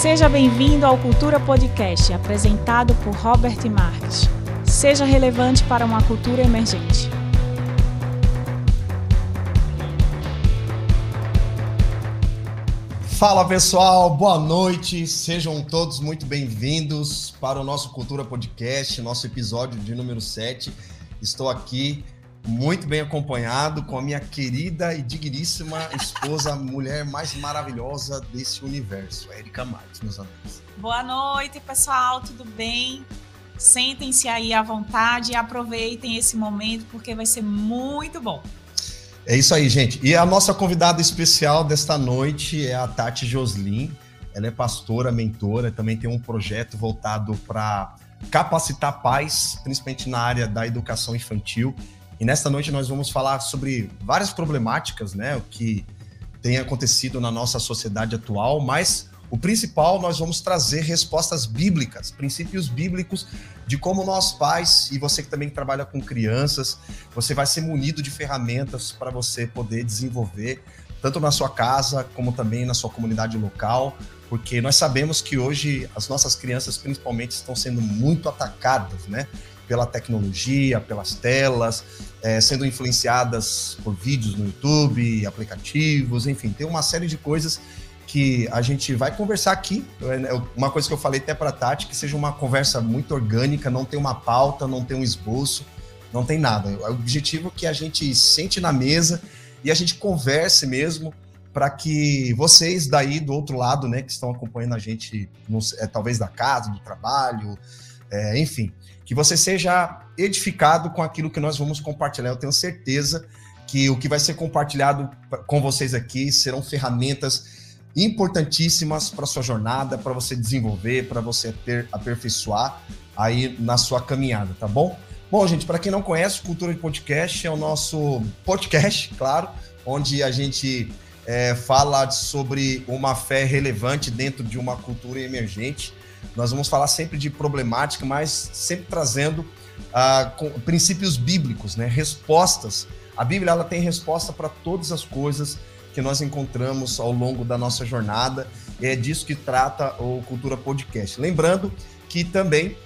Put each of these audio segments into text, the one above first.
Seja bem-vindo ao Cultura Podcast, apresentado por Robert Marques. Seja relevante para uma cultura emergente. Fala pessoal, boa noite, sejam todos muito bem-vindos para o nosso Cultura Podcast, nosso episódio de número 7. Estou aqui muito bem acompanhado com a minha querida e digníssima esposa, mulher mais maravilhosa desse universo, Érica Marques, meus amigos. Boa noite, pessoal, tudo bem? Sentem-se aí à vontade e aproveitem esse momento porque vai ser muito bom. É isso aí, gente. E a nossa convidada especial desta noite é a Tati Joslin. Ela é pastora, mentora, também tem um projeto voltado para capacitar pais, principalmente na área da educação infantil. E nesta noite nós vamos falar sobre várias problemáticas, né, o que tem acontecido na nossa sociedade atual, mas o principal nós vamos trazer respostas bíblicas, princípios bíblicos de como nós pais e você que também trabalha com crianças, você vai ser munido de ferramentas para você poder desenvolver tanto na sua casa como também na sua comunidade local, porque nós sabemos que hoje as nossas crianças principalmente estão sendo muito atacadas, né? Pela tecnologia, pelas telas, é, sendo influenciadas por vídeos no YouTube, aplicativos, enfim, tem uma série de coisas que a gente vai conversar aqui. É, uma coisa que eu falei até para Tati, que seja uma conversa muito orgânica, não tem uma pauta, não tem um esboço, não tem nada. O objetivo é que a gente sente na mesa e a gente converse mesmo para que vocês daí do outro lado, né, que estão acompanhando a gente, é, talvez da casa, do trabalho, é, enfim, que você seja edificado com aquilo que nós vamos compartilhar. Eu tenho certeza que o que vai ser compartilhado com vocês aqui serão ferramentas importantíssimas para sua jornada, para você desenvolver, para você ter, aperfeiçoar aí na sua caminhada, tá bom? Bom, gente, para quem não conhece, Cultura de Podcast é o nosso podcast, claro, onde a gente é, fala sobre uma fé relevante dentro de uma cultura emergente. Nós vamos falar sempre de problemática, mas sempre trazendo ah, princípios bíblicos, né? respostas. A Bíblia ela tem resposta para todas as coisas que nós encontramos ao longo da nossa jornada. E é disso que trata o Cultura Podcast. Lembrando que também,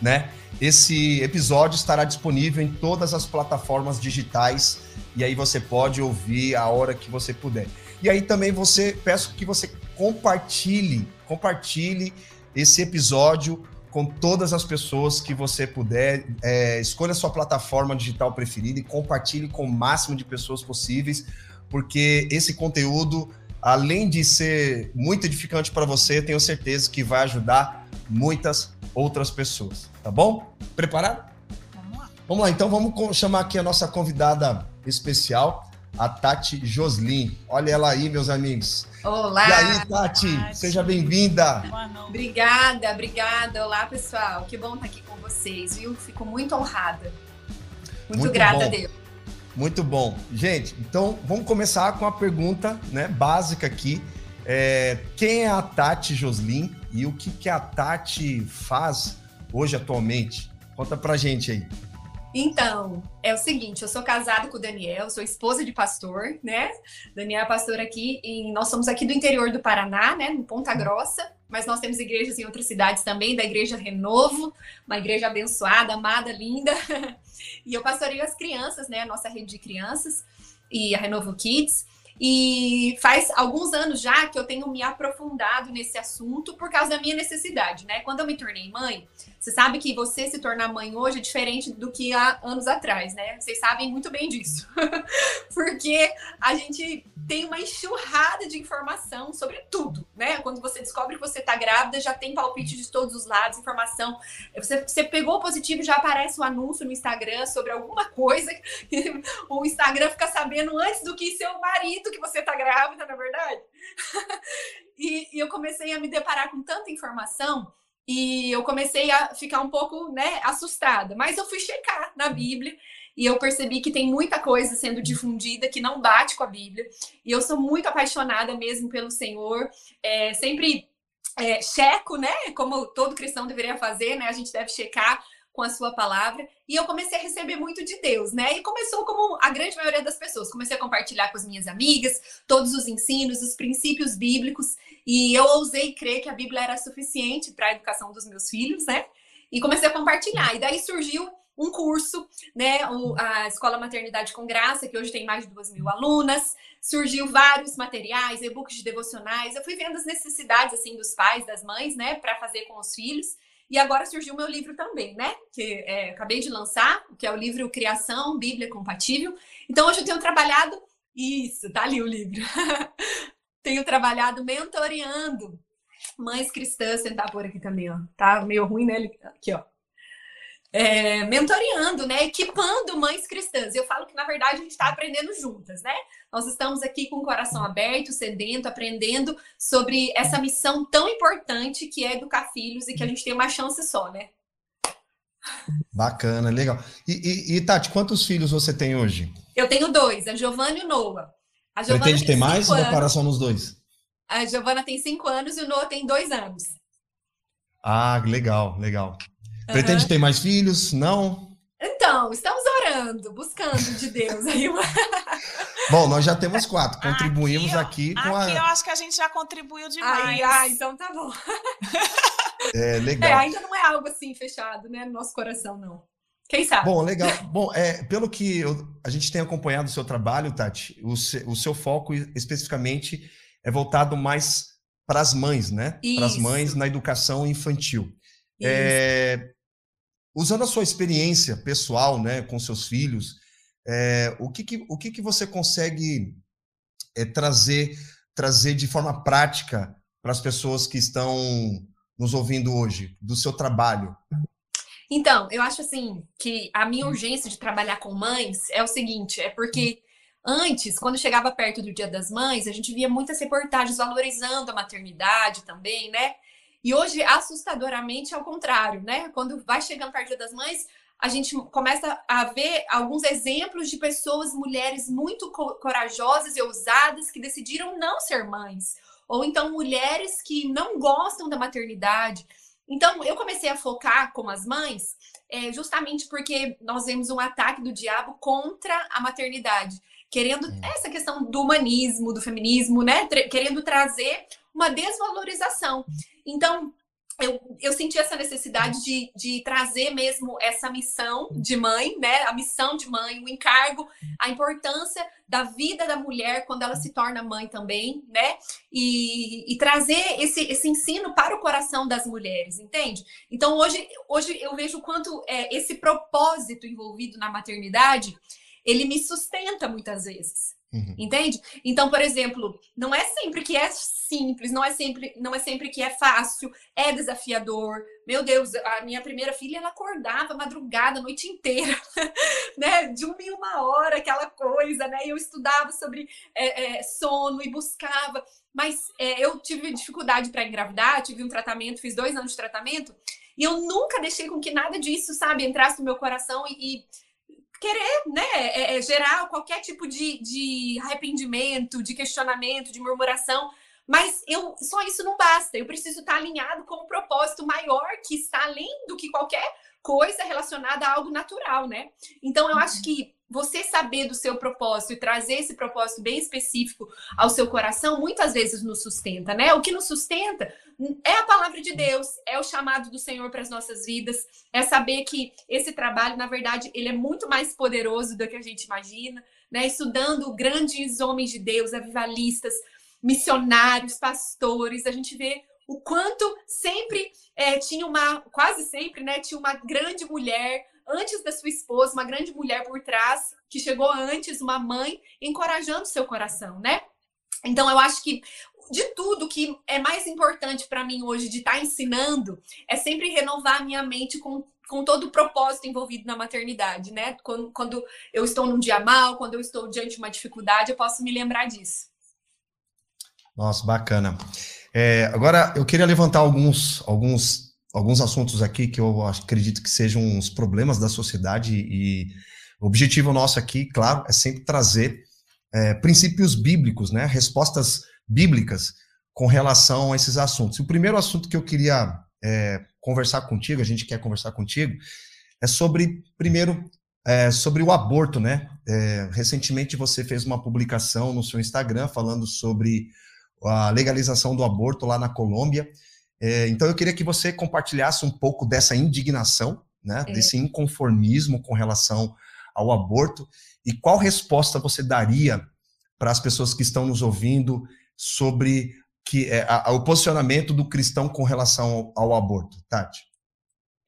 né, esse episódio estará disponível em todas as plataformas digitais e aí você pode ouvir a hora que você puder. E aí também você peço que você compartilhe, compartilhe esse episódio com todas as pessoas que você puder. É, escolha a sua plataforma digital preferida e compartilhe com o máximo de pessoas possíveis, porque esse conteúdo, além de ser muito edificante para você, tenho certeza que vai ajudar muitas outras pessoas, tá bom? Preparado? Vamos lá. Vamos lá, então vamos chamar aqui a nossa convidada especial, a Tati Joslin. Olha ela aí, meus amigos. Olá! E aí, Tati, Tati. seja bem-vinda. Obrigada, obrigada. Olá, pessoal. Que bom estar aqui com vocês, viu? Fico muito honrada. Muito, muito grata bom. a Deus. Muito bom. Gente, então vamos começar com a pergunta né, básica aqui. É, quem é a Tati Joslin e o que, que a Tati faz hoje atualmente? Conta pra gente aí. Então, é o seguinte, eu sou casada com o Daniel, sou esposa de pastor, né? Daniel é pastor aqui e nós somos aqui do interior do Paraná, né, no Ponta Grossa, mas nós temos igrejas em outras cidades também, da Igreja Renovo, uma igreja abençoada, amada, linda. E eu pastoreio as crianças, né, a nossa rede de crianças e a Renovo Kids. E faz alguns anos já que eu tenho me aprofundado nesse assunto por causa da minha necessidade, né? Quando eu me tornei mãe, você sabe que você se tornar mãe hoje é diferente do que há anos atrás, né? Vocês sabem muito bem disso. Porque a gente tem uma enxurrada de informação sobre tudo, né? Quando você descobre que você tá grávida, já tem palpite de todos os lados, informação. Você, você pegou positivo, já aparece um anúncio no Instagram sobre alguma coisa. o Instagram fica sabendo antes do que seu marido que você tá grávida, na é verdade. e, e eu comecei a me deparar com tanta informação e eu comecei a ficar um pouco, né, assustada. Mas eu fui checar na Bíblia e eu percebi que tem muita coisa sendo difundida que não bate com a Bíblia. E eu sou muito apaixonada mesmo pelo Senhor. É, sempre é, checo, né? Como todo cristão deveria fazer, né? A gente deve checar com a sua palavra e eu comecei a receber muito de Deus, né? E começou como a grande maioria das pessoas, comecei a compartilhar com as minhas amigas todos os ensinos, os princípios bíblicos e eu ousei crer que a Bíblia era suficiente para a educação dos meus filhos, né? E comecei a compartilhar. E daí surgiu um curso, né? A Escola Maternidade com Graça, que hoje tem mais de duas mil alunas. Surgiu vários materiais, e-books de devocionais. Eu fui vendo as necessidades assim dos pais, das mães, né, para fazer com os filhos. E agora surgiu o meu livro também, né? Que é, acabei de lançar, que é o livro Criação Bíblia Compatível. Então hoje eu tenho trabalhado isso, tá ali o livro. tenho trabalhado mentoreando mães cristãs, tentar por aqui também, ó. Tá meio ruim, né? Aqui, ó é, mentoreando, né? Equipando mães cristãs. Eu falo que, na verdade, a gente está aprendendo juntas, né? Nós estamos aqui com o coração aberto, sedento, aprendendo sobre essa missão tão importante que é educar filhos e que a gente tem uma chance só, né? Bacana, legal. E, e, e Tati, quantos filhos você tem hoje? Eu tenho dois, a Giovana e o Noah. A Giovana Pretende ter mais ou comparação nos dois? A Giovana tem cinco anos e o Noah tem dois anos. Ah, legal, legal. Pretende ter mais filhos? Não? Então, estamos orando, buscando de Deus aí. Bom, nós já temos quatro. Contribuímos aqui, aqui com a. Aqui eu acho que a gente já contribuiu demais. Ai, ai então tá bom. É legal. É, ainda não é algo assim fechado, né, no nosso coração, não. Quem sabe? Bom, legal. Bom, é, pelo que eu, a gente tem acompanhado o seu trabalho, Tati, o, se, o seu foco especificamente é voltado mais para as mães, né? Para as mães na educação infantil. É, usando a sua experiência pessoal, né, com seus filhos, é, o que, que, o que, que você consegue é, trazer trazer de forma prática para as pessoas que estão nos ouvindo hoje do seu trabalho? Então, eu acho assim que a minha urgência de trabalhar com mães é o seguinte, é porque antes, quando chegava perto do Dia das Mães, a gente via muitas reportagens valorizando a maternidade também, né? E hoje, assustadoramente, ao contrário, né? Quando vai chegando perto das mães, a gente começa a ver alguns exemplos de pessoas, mulheres muito corajosas e ousadas que decidiram não ser mães. Ou então mulheres que não gostam da maternidade. Então, eu comecei a focar com as mães é, justamente porque nós vemos um ataque do diabo contra a maternidade querendo hum. essa questão do humanismo, do feminismo, né? Querendo trazer uma desvalorização. Então, eu, eu senti essa necessidade de, de trazer mesmo essa missão de mãe, né? A missão de mãe, o encargo, a importância da vida da mulher quando ela se torna mãe também, né? E, e trazer esse, esse ensino para o coração das mulheres, entende? Então, hoje, hoje eu vejo o quanto é, esse propósito envolvido na maternidade ele me sustenta muitas vezes. Uhum. Entende? Então, por exemplo, não é sempre que é simples, não é sempre, não é sempre que é fácil, é desafiador. Meu Deus, a minha primeira filha ela acordava madrugada, a noite inteira, né? De uma em uma hora, aquela coisa, né? Eu estudava sobre é, é, sono e buscava, mas é, eu tive dificuldade para engravidar, tive um tratamento, fiz dois anos de tratamento e eu nunca deixei com que nada disso, sabe, entrasse no meu coração e, e querer né, é, é, gerar qualquer tipo de, de arrependimento, de questionamento, de murmuração. Mas eu só isso não basta. Eu preciso estar alinhado com um propósito maior que está além do que qualquer coisa relacionada a algo natural, né? Então eu acho uhum. que você saber do seu propósito e trazer esse propósito bem específico ao seu coração, muitas vezes nos sustenta, né? O que nos sustenta é a palavra de Deus, é o chamado do Senhor para as nossas vidas, é saber que esse trabalho, na verdade, ele é muito mais poderoso do que a gente imagina, né? Estudando grandes homens de Deus, avivalistas, missionários, pastores, a gente vê o quanto sempre é, tinha uma, quase sempre, né, tinha uma grande mulher antes da sua esposa, uma grande mulher por trás, que chegou antes, uma mãe, encorajando seu coração, né? Então eu acho que de tudo que é mais importante para mim hoje de estar tá ensinando é sempre renovar a minha mente com, com todo o propósito envolvido na maternidade, né? Quando, quando eu estou num dia mal, quando eu estou diante de uma dificuldade, eu posso me lembrar disso. Nossa, bacana. É, agora, eu queria levantar alguns, alguns, alguns assuntos aqui que eu acredito que sejam uns problemas da sociedade e o objetivo nosso aqui, claro, é sempre trazer é, princípios bíblicos, né, respostas bíblicas com relação a esses assuntos. o primeiro assunto que eu queria é, conversar contigo, a gente quer conversar contigo, é sobre, primeiro, é, sobre o aborto, né? É, recentemente você fez uma publicação no seu Instagram falando sobre a legalização do aborto lá na Colômbia. É, então eu queria que você compartilhasse um pouco dessa indignação, né? É. Desse inconformismo com relação ao aborto e qual resposta você daria para as pessoas que estão nos ouvindo sobre que é, a, o posicionamento do cristão com relação ao, ao aborto, Tati?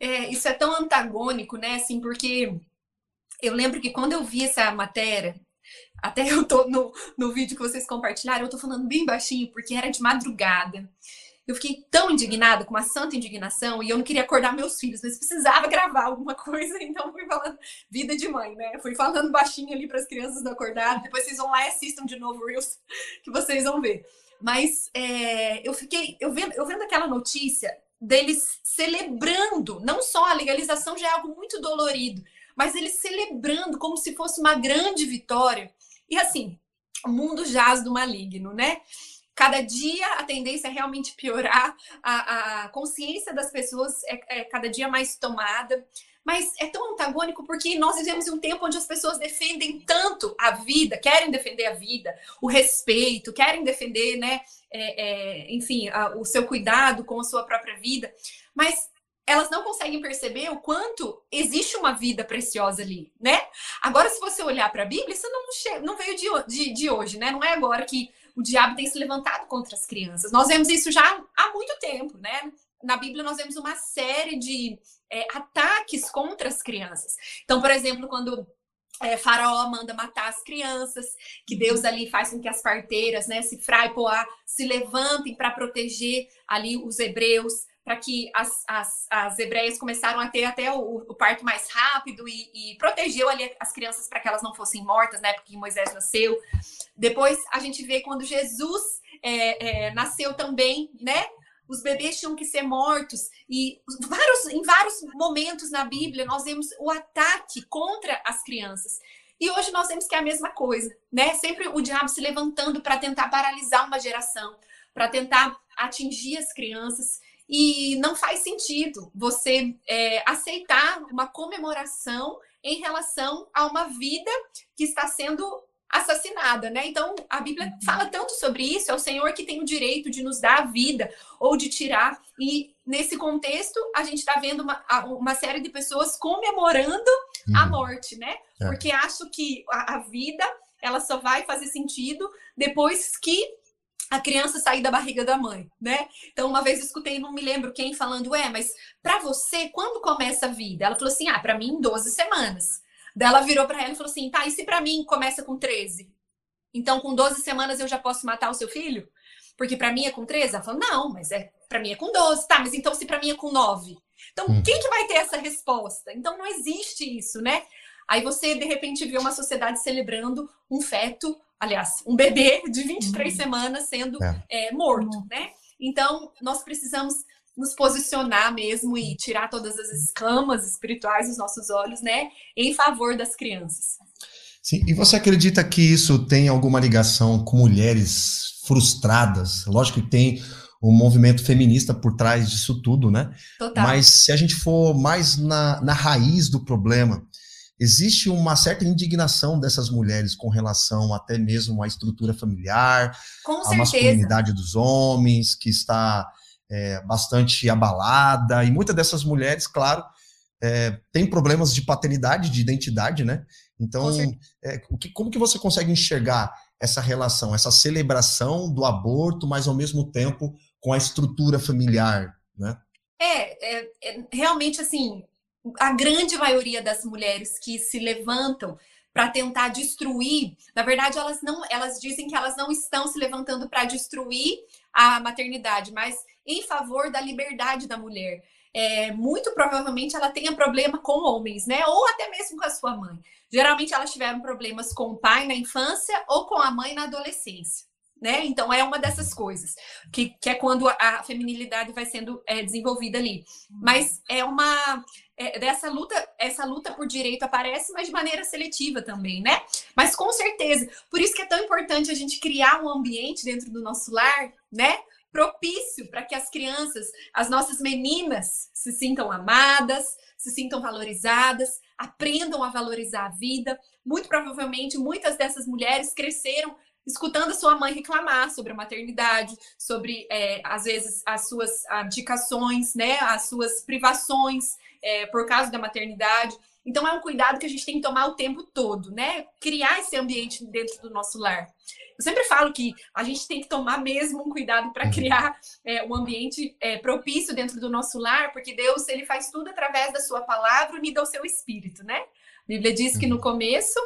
É, isso é tão antagônico, né? Assim, porque eu lembro que quando eu vi essa matéria, até eu tô no, no vídeo que vocês compartilharam, eu tô falando bem baixinho, porque era de madrugada. Eu fiquei tão indignada, com uma santa indignação, e eu não queria acordar meus filhos, mas precisava gravar alguma coisa, então fui falando vida de mãe, né? Fui falando baixinho ali para as crianças não acordar. Depois vocês vão lá e assistam de novo Reels, que vocês vão ver. Mas é, eu fiquei, eu vendo, eu vendo aquela notícia deles celebrando, não só a legalização já é algo muito dolorido, mas eles celebrando como se fosse uma grande vitória. E assim, o mundo jaz do maligno, né? Cada dia a tendência é realmente piorar, a, a consciência das pessoas é, é cada dia mais tomada. Mas é tão antagônico porque nós vivemos em um tempo onde as pessoas defendem tanto a vida, querem defender a vida, o respeito, querem defender, né, é, é, enfim, a, o seu cuidado com a sua própria vida, mas elas não conseguem perceber o quanto existe uma vida preciosa ali, né? Agora, se você olhar para a Bíblia, isso não, não veio de, de, de hoje, né? Não é agora que o diabo tem se levantado contra as crianças. Nós vemos isso já há muito tempo, né? Na Bíblia, nós vemos uma série de é, ataques contra as crianças. Então, por exemplo, quando é, Faraó manda matar as crianças, que Deus ali faz com que as parteiras, né, se Poá, se levantem para proteger ali os hebreus, para que as, as, as hebreias começaram a ter até o, o parto mais rápido e, e, protegeu ali as crianças para que elas não fossem mortas, né, porque Moisés nasceu. Depois a gente vê quando Jesus é, é, nasceu também, né, os bebês tinham que ser mortos. E vários, em vários momentos na Bíblia nós vemos o ataque contra as crianças. E hoje nós vemos que é a mesma coisa, né? Sempre o diabo se levantando para tentar paralisar uma geração, para tentar atingir as crianças. E não faz sentido você é, aceitar uma comemoração em relação a uma vida que está sendo assassinada, né? Então a Bíblia uhum. fala tanto sobre isso, é o Senhor que tem o direito de nos dar a vida ou de tirar. E nesse contexto, a gente está vendo uma, uma série de pessoas comemorando uhum. a morte, né? É. Porque acho que a, a vida ela só vai fazer sentido depois que a criança sair da barriga da mãe, né? Então, uma vez eu escutei, não me lembro quem, falando, é, mas para você, quando começa a vida? Ela falou assim, ah, para mim, 12 semanas. Daí ela virou para ela e falou assim: tá, e se para mim começa com 13? Então, com 12 semanas eu já posso matar o seu filho? Porque para mim é com 13? Ela falou: não, mas é para mim é com 12. Tá, mas então se para mim é com 9? Então, hum. quem que vai ter essa resposta? Então, não existe isso, né? Aí você, de repente, vê uma sociedade celebrando um feto, aliás, um bebê de 23 hum. semanas sendo é. É, morto, né? Então, nós precisamos nos posicionar mesmo e tirar todas as escamas espirituais dos nossos olhos, né, em favor das crianças. Sim, e você acredita que isso tem alguma ligação com mulheres frustradas? Lógico que tem um movimento feminista por trás disso tudo, né? Total. Mas se a gente for mais na, na raiz do problema, existe uma certa indignação dessas mulheres com relação até mesmo à estrutura familiar, com à masculinidade dos homens, que está é, bastante abalada, e muitas dessas mulheres, claro, é, têm problemas de paternidade, de identidade, né? Então, é, como que você consegue enxergar essa relação, essa celebração do aborto, mas ao mesmo tempo com a estrutura familiar, né? É, é, é realmente assim, a grande maioria das mulheres que se levantam para tentar destruir, na verdade elas não, elas dizem que elas não estão se levantando para destruir a maternidade, mas em favor da liberdade da mulher. É, muito provavelmente ela tenha problema com homens, né? Ou até mesmo com a sua mãe. Geralmente elas tiveram problemas com o pai na infância ou com a mãe na adolescência. Né? Então é uma dessas coisas que, que é quando a feminilidade vai sendo é, desenvolvida ali. Mas é uma é, dessa luta, essa luta por direito aparece, mas de maneira seletiva também, né? Mas com certeza, por isso que é tão importante a gente criar um ambiente dentro do nosso lar, né? propício para que as crianças, as nossas meninas, se sintam amadas, se sintam valorizadas, aprendam a valorizar a vida. Muito provavelmente, muitas dessas mulheres cresceram escutando a sua mãe reclamar sobre a maternidade, sobre, é, às vezes, as suas abdicações, né, as suas privações é, por causa da maternidade. Então, é um cuidado que a gente tem que tomar o tempo todo, né? Criar esse ambiente dentro do nosso lar. Eu sempre falo que a gente tem que tomar mesmo um cuidado para uhum. criar é, um ambiente é, propício dentro do nosso lar, porque Deus ele faz tudo através da sua palavra e do seu espírito, né? A Bíblia diz que no uhum. começo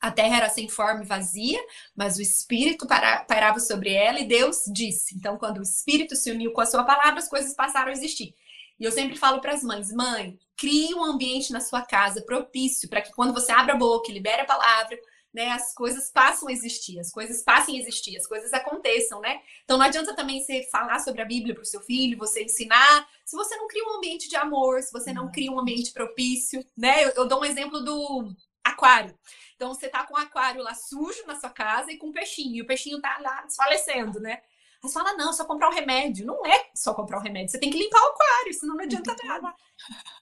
a terra era sem forma e vazia, mas o Espírito pairava sobre ela e Deus disse. Então, quando o Espírito se uniu com a sua palavra, as coisas passaram a existir. E eu sempre falo para as mães: mãe, crie um ambiente na sua casa propício para que quando você abre a boca e libere a palavra, né, as coisas passam a existir, as coisas passem a existir, as coisas aconteçam, né? Então não adianta também você falar sobre a Bíblia para o seu filho, você ensinar, se você não cria um ambiente de amor, se você não cria um ambiente propício, né? Eu, eu dou um exemplo do aquário. Então você tá com o aquário lá sujo na sua casa e com um peixinho, e o peixinho tá lá desfalecendo, né? Aí você fala, não, só comprar um remédio. Não é só comprar um remédio, você tem que limpar o aquário, senão não adianta nada.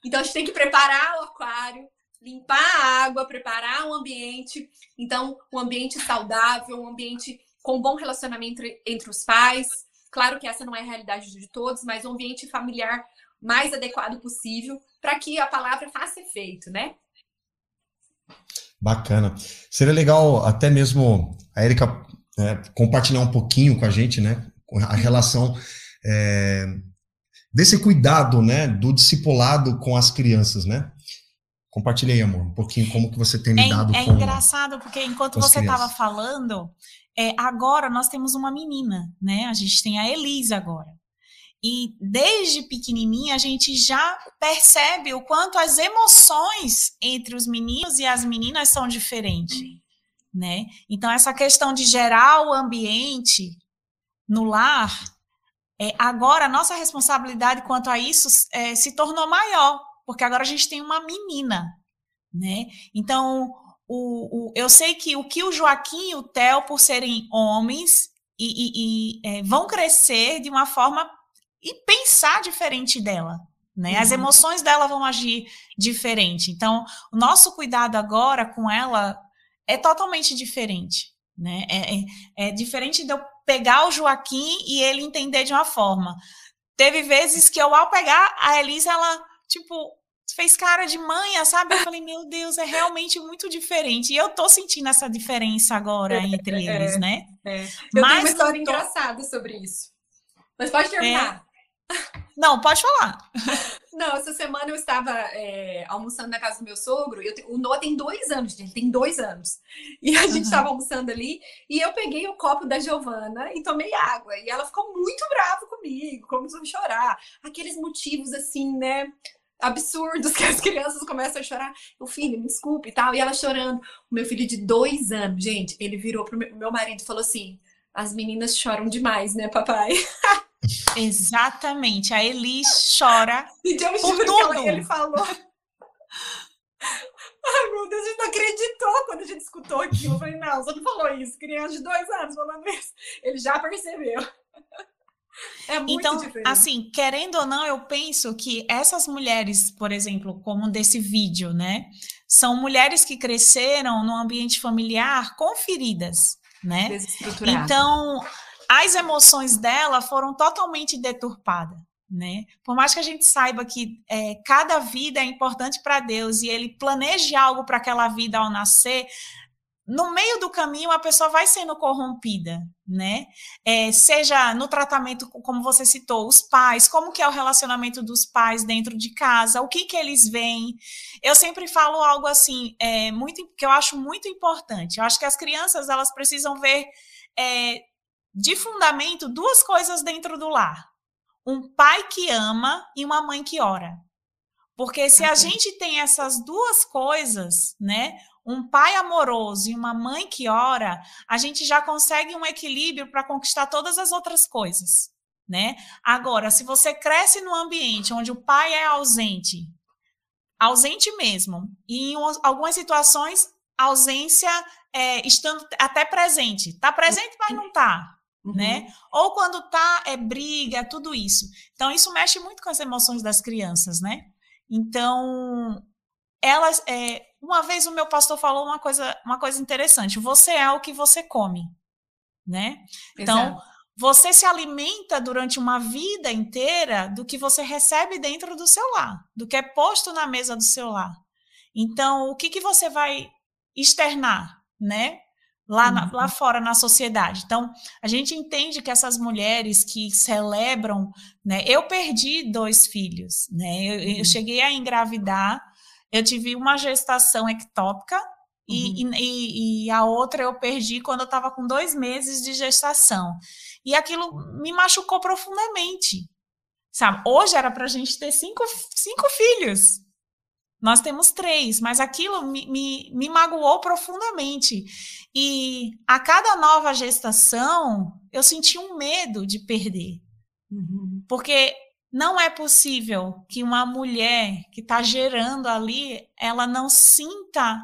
Então a gente tem que preparar o aquário, limpar a água, preparar o ambiente. Então, um ambiente saudável, um ambiente com bom relacionamento entre, entre os pais. Claro que essa não é a realidade de todos, mas um ambiente familiar mais adequado possível para que a palavra faça efeito, né? Bacana. Seria legal até mesmo a Erika é, compartilhar um pouquinho com a gente, né? A relação é, desse cuidado, né? Do discipulado com as crianças, né? Compartilhe aí, amor, um pouquinho como que você tem é lidado é, com... É engraçado, porque enquanto você estava falando, é, agora nós temos uma menina, né? A gente tem a Elisa agora. E desde pequenininha a gente já percebe o quanto as emoções entre os meninos e as meninas são diferentes, né? Então essa questão de gerar o ambiente no lar, é, agora a nossa responsabilidade quanto a isso é, se tornou maior, porque agora a gente tem uma menina, né? Então o, o, eu sei que o que o Joaquim e o Theo, por serem homens, e, e, e é, vão crescer de uma forma e pensar diferente dela. Né? As uhum. emoções dela vão agir diferente. Então, o nosso cuidado agora com ela é totalmente diferente. Né? É, é, é diferente de eu pegar o Joaquim e ele entender de uma forma. Teve vezes que eu, ao pegar a Elisa, ela, tipo, fez cara de manha, sabe? Eu falei, meu Deus, é realmente muito diferente. E eu tô sentindo essa diferença agora é, entre é, eles, né? É. Eu Mas tenho uma história tô... engraçada sobre isso. Mas pode terminar. Não, pode falar. Não, essa semana eu estava é, almoçando na casa do meu sogro. Eu, o Noah tem dois anos, ele tem dois anos. E a gente estava almoçando ali e eu peguei o copo da Giovana e tomei água. E ela ficou muito brava comigo, começou a chorar. Aqueles motivos assim, né? Absurdos que as crianças começam a chorar. O filho, me desculpe e tal. E ela chorando. O meu filho de dois anos, gente, ele virou pro meu, meu marido e falou assim: as meninas choram demais, né, papai? Exatamente. A Elis chora e eu por tudo. Que ele falou. Ai, meu Deus, a gente não acreditou quando a gente escutou aquilo. Eu falei, não, você não falou isso. Criança de dois anos falando isso. Ele já percebeu. É muito então, diferente. assim, querendo ou não, eu penso que essas mulheres, por exemplo, como desse vídeo, né? São mulheres que cresceram num ambiente familiar com feridas, né? Então, as emoções dela foram totalmente deturpadas. Né? Por mais que a gente saiba que é, cada vida é importante para Deus e Ele planeje algo para aquela vida ao nascer, no meio do caminho a pessoa vai sendo corrompida, né? É, seja no tratamento, como você citou, os pais, como que é o relacionamento dos pais dentro de casa, o que que eles veem. Eu sempre falo algo assim, é, muito que eu acho muito importante. Eu acho que as crianças elas precisam ver é, de fundamento duas coisas dentro do lar: um pai que ama e uma mãe que ora. Porque se a gente tem essas duas coisas, né, um pai amoroso e uma mãe que ora, a gente já consegue um equilíbrio para conquistar todas as outras coisas, né? Agora, se você cresce num ambiente onde o pai é ausente, ausente mesmo, e em algumas situações ausência é, estando até presente, está presente mas não está, uhum. né? Ou quando tá é briga, é tudo isso. Então isso mexe muito com as emoções das crianças, né? Então elas é, uma vez o meu pastor falou uma coisa uma coisa interessante. Você é o que você come, né? Então Exato. Você se alimenta durante uma vida inteira do que você recebe dentro do seu lar, do que é posto na mesa do seu lar. Então, o que, que você vai externar, né? Lá, na, lá uhum. fora na sociedade. Então, a gente entende que essas mulheres que celebram, né? Eu perdi dois filhos, né? Eu, eu uhum. cheguei a engravidar, eu tive uma gestação ectópica e, uhum. e, e, a outra eu perdi quando eu estava com dois meses de gestação. E aquilo me machucou profundamente. Sabe? Hoje era para a gente ter cinco, cinco filhos. Nós temos três, mas aquilo me, me, me magoou profundamente. E a cada nova gestação, eu senti um medo de perder. Uhum. Porque não é possível que uma mulher que está gerando ali, ela não sinta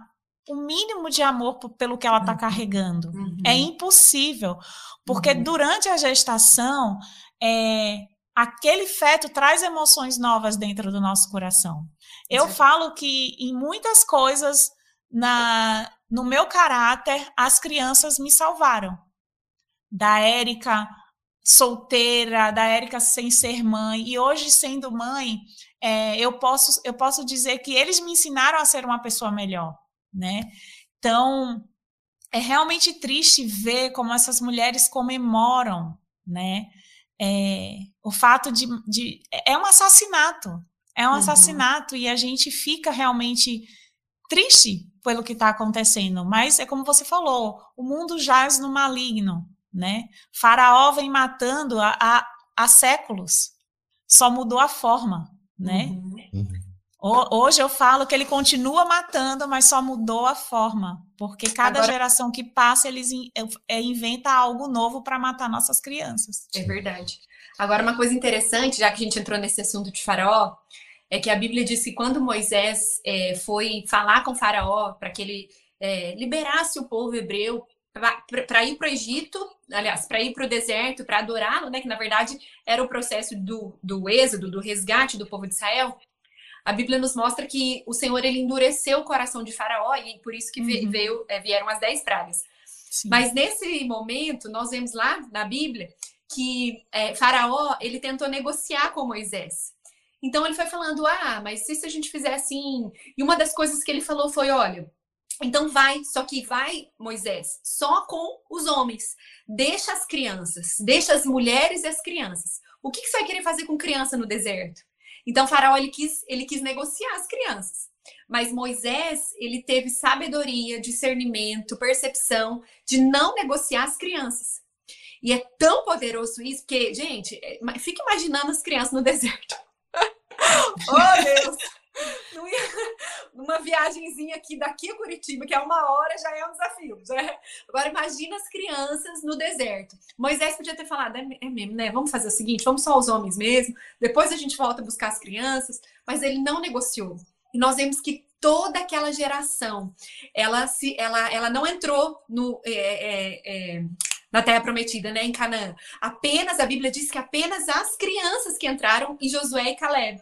o mínimo de amor pelo que ela está uhum. carregando. Uhum. É impossível, porque uhum. durante a gestação, é, aquele feto traz emoções novas dentro do nosso coração. Eu Sim. falo que em muitas coisas na, no meu caráter, as crianças me salvaram. Da Érica solteira, da Érica sem ser mãe, e hoje sendo mãe, é, eu, posso, eu posso dizer que eles me ensinaram a ser uma pessoa melhor né? Então, é realmente triste ver como essas mulheres comemoram, né? É, o fato de, de, É um assassinato. É um uhum. assassinato e a gente fica realmente triste pelo que está acontecendo. Mas é como você falou, o mundo jaz no maligno, né? Faraó vem matando há, há séculos. Só mudou a forma, né? Uhum. uhum. Hoje eu falo que ele continua matando, mas só mudou a forma, porque cada Agora, geração que passa eles é, inventa algo novo para matar nossas crianças. É verdade. Agora uma coisa interessante, já que a gente entrou nesse assunto de Faraó, é que a Bíblia diz que quando Moisés é, foi falar com Faraó para que ele é, liberasse o povo hebreu para ir para o Egito, aliás, para ir para o deserto, para adorá-lo, né? Que na verdade era o processo do, do êxodo, do resgate do povo de Israel a Bíblia nos mostra que o Senhor ele endureceu o coração de Faraó e por isso que uhum. veio, é, vieram as dez pragas. Sim. Mas nesse momento, nós vemos lá na Bíblia que é, Faraó ele tentou negociar com Moisés. Então ele foi falando: ah, mas se, a gente fizer assim? E uma das coisas que ele falou foi: olha, então vai, só que vai, Moisés, só com os homens. Deixa as crianças, deixa as mulheres e as crianças. O que, que você vai querer fazer com criança no deserto? Então, Faraó ele quis, ele quis negociar as crianças. Mas Moisés, ele teve sabedoria, discernimento, percepção de não negociar as crianças. E é tão poderoso isso, porque, gente, é, fica imaginando as crianças no deserto. oh, Deus! Uma viagemzinha aqui daqui a Curitiba, que é uma hora, já é um desafio. Já é... Agora imagina as crianças no deserto. Moisés podia ter falado, é, é mesmo, né? Vamos fazer o seguinte, vamos só os homens mesmo, depois a gente volta buscar as crianças, mas ele não negociou. E nós vemos que toda aquela geração, ela se, ela, ela não entrou no é, é, é, na Terra Prometida, né, em Canaã. Apenas a Bíblia diz que apenas as crianças que entraram em Josué e Caleb.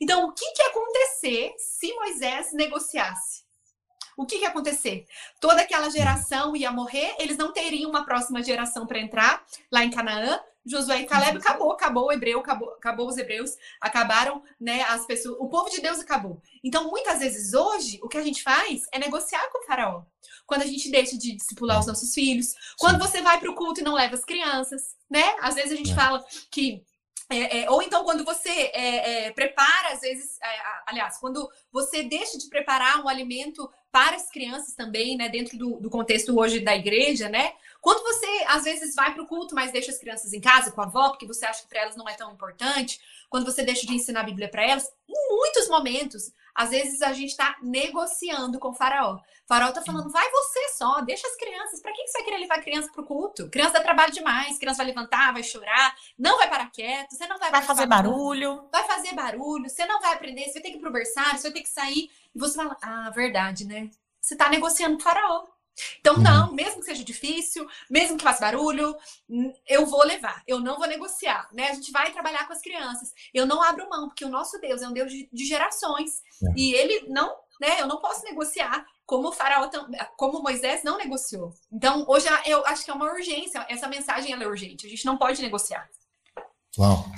Então, o que, que ia acontecer se Moisés negociasse? O que, que ia acontecer? Toda aquela geração ia morrer, eles não teriam uma próxima geração para entrar lá em Canaã. Josué e Caleb uhum. acabou, acabou o hebreu, acabou, acabou os hebreus, acabaram, né, as pessoas, o povo de Deus acabou. Então, muitas vezes hoje, o que a gente faz é negociar com o faraó. Quando a gente deixa de discipular os nossos filhos, quando você vai para o culto e não leva as crianças, né? Às vezes a gente é. fala que é, é, ou então, quando você é, é prepara, às vezes, é, aliás, quando você deixa de preparar um alimento para as crianças também, né, dentro do, do contexto hoje da igreja, né? Quando você, às vezes, vai para o culto, mas deixa as crianças em casa com a avó, porque você acha que para elas não é tão importante, quando você deixa de ensinar a Bíblia para elas, em muitos momentos, às vezes a gente está negociando com o faraó. O faraó está falando, vai você só, deixa as crianças. Para que você vai querer levar criança para o culto? Criança dá trabalho demais, criança vai levantar, vai chorar, não vai parar quieto, você não vai... Vai fazer barulho. Vai fazer barulho, você não vai aprender, você vai ter que ir pro berçário, você vai ter que sair. E você fala, ah, verdade, né? Você está negociando com o faraó. Então, uhum. não, mesmo que seja difícil, mesmo que faça barulho, eu vou levar, eu não vou negociar, né? A gente vai trabalhar com as crianças. Eu não abro mão, porque o nosso Deus é um Deus de, de gerações. É. E ele não, né? Eu não posso negociar como o faraó, como Moisés não negociou. Então, hoje eu acho que é uma urgência, essa mensagem é urgente, a gente não pode negociar. Uau,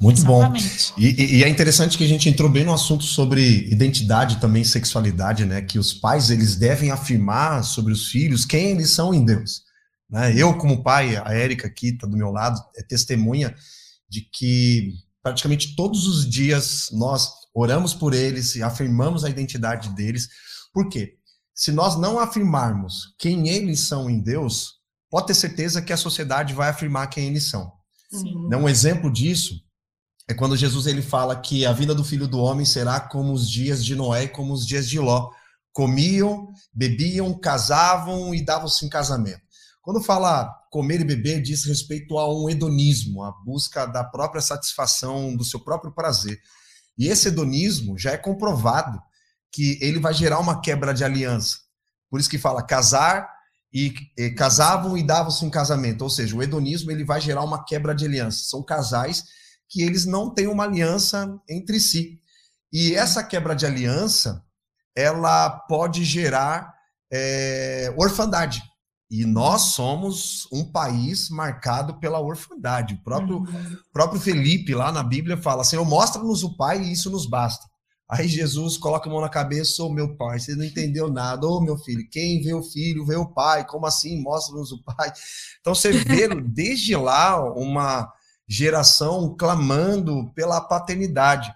muito Exatamente. bom. E, e, é interessante que a gente entrou bem no assunto sobre identidade também sexualidade, né? Que os pais eles devem afirmar sobre os filhos quem eles são em Deus. Né? Eu, como pai, a Érica aqui está do meu lado, é testemunha de que praticamente todos os dias nós oramos por eles e afirmamos a identidade deles. Por quê? Se nós não afirmarmos quem eles são em Deus, pode ter certeza que a sociedade vai afirmar quem eles são. Sim. Né, um exemplo disso é quando Jesus ele fala que a vida do filho do homem será como os dias de Noé como os dias de Ló. Comiam, bebiam, casavam e davam-se em casamento. Quando fala comer e beber, diz respeito a um hedonismo, a busca da própria satisfação, do seu próprio prazer. E esse hedonismo já é comprovado que ele vai gerar uma quebra de aliança. Por isso que fala casar e, e casavam e davam-se em casamento. Ou seja, o hedonismo ele vai gerar uma quebra de aliança. São casais que eles não têm uma aliança entre si. E essa quebra de aliança, ela pode gerar é, orfandade. E nós somos um país marcado pela orfandade. O próprio, uhum. próprio Felipe, lá na Bíblia, fala: Senhor, mostra-nos o Pai e isso nos basta. Aí Jesus coloca a mão na cabeça, ô oh, meu pai, você não entendeu nada, ô oh, meu filho, quem vê o filho, vê o pai, como assim? Mostra-nos o pai. Então você vê desde lá uma geração clamando pela paternidade.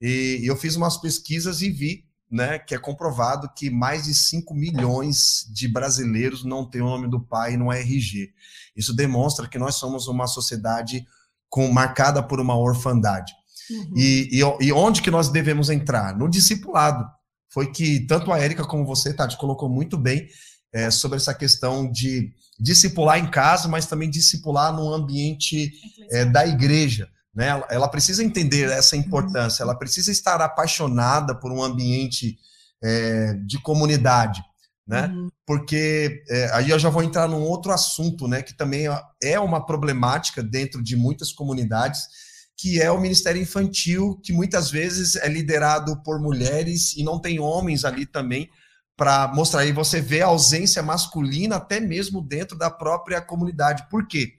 E eu fiz umas pesquisas e vi né, que é comprovado que mais de 5 milhões de brasileiros não têm o nome do pai no RG. Isso demonstra que nós somos uma sociedade com, marcada por uma orfandade. Uhum. E, e, e, onde que nós devemos entrar? No discipulado. Foi que tanto a Érica como você, Tati, colocou muito bem é, sobre essa questão de discipular em casa, mas também discipular no ambiente é, da igreja. Né? Ela, ela, precisa entender essa importância, ela precisa estar apaixonada por um ambiente é, de comunidade. Né? Uhum. Porque é, aí eu já vou entrar num outro assunto, né? Que também é uma problemática dentro de muitas comunidades, que é o Ministério Infantil, que muitas vezes é liderado por mulheres e não tem homens ali também para mostrar. aí você vê a ausência masculina até mesmo dentro da própria comunidade. Por quê?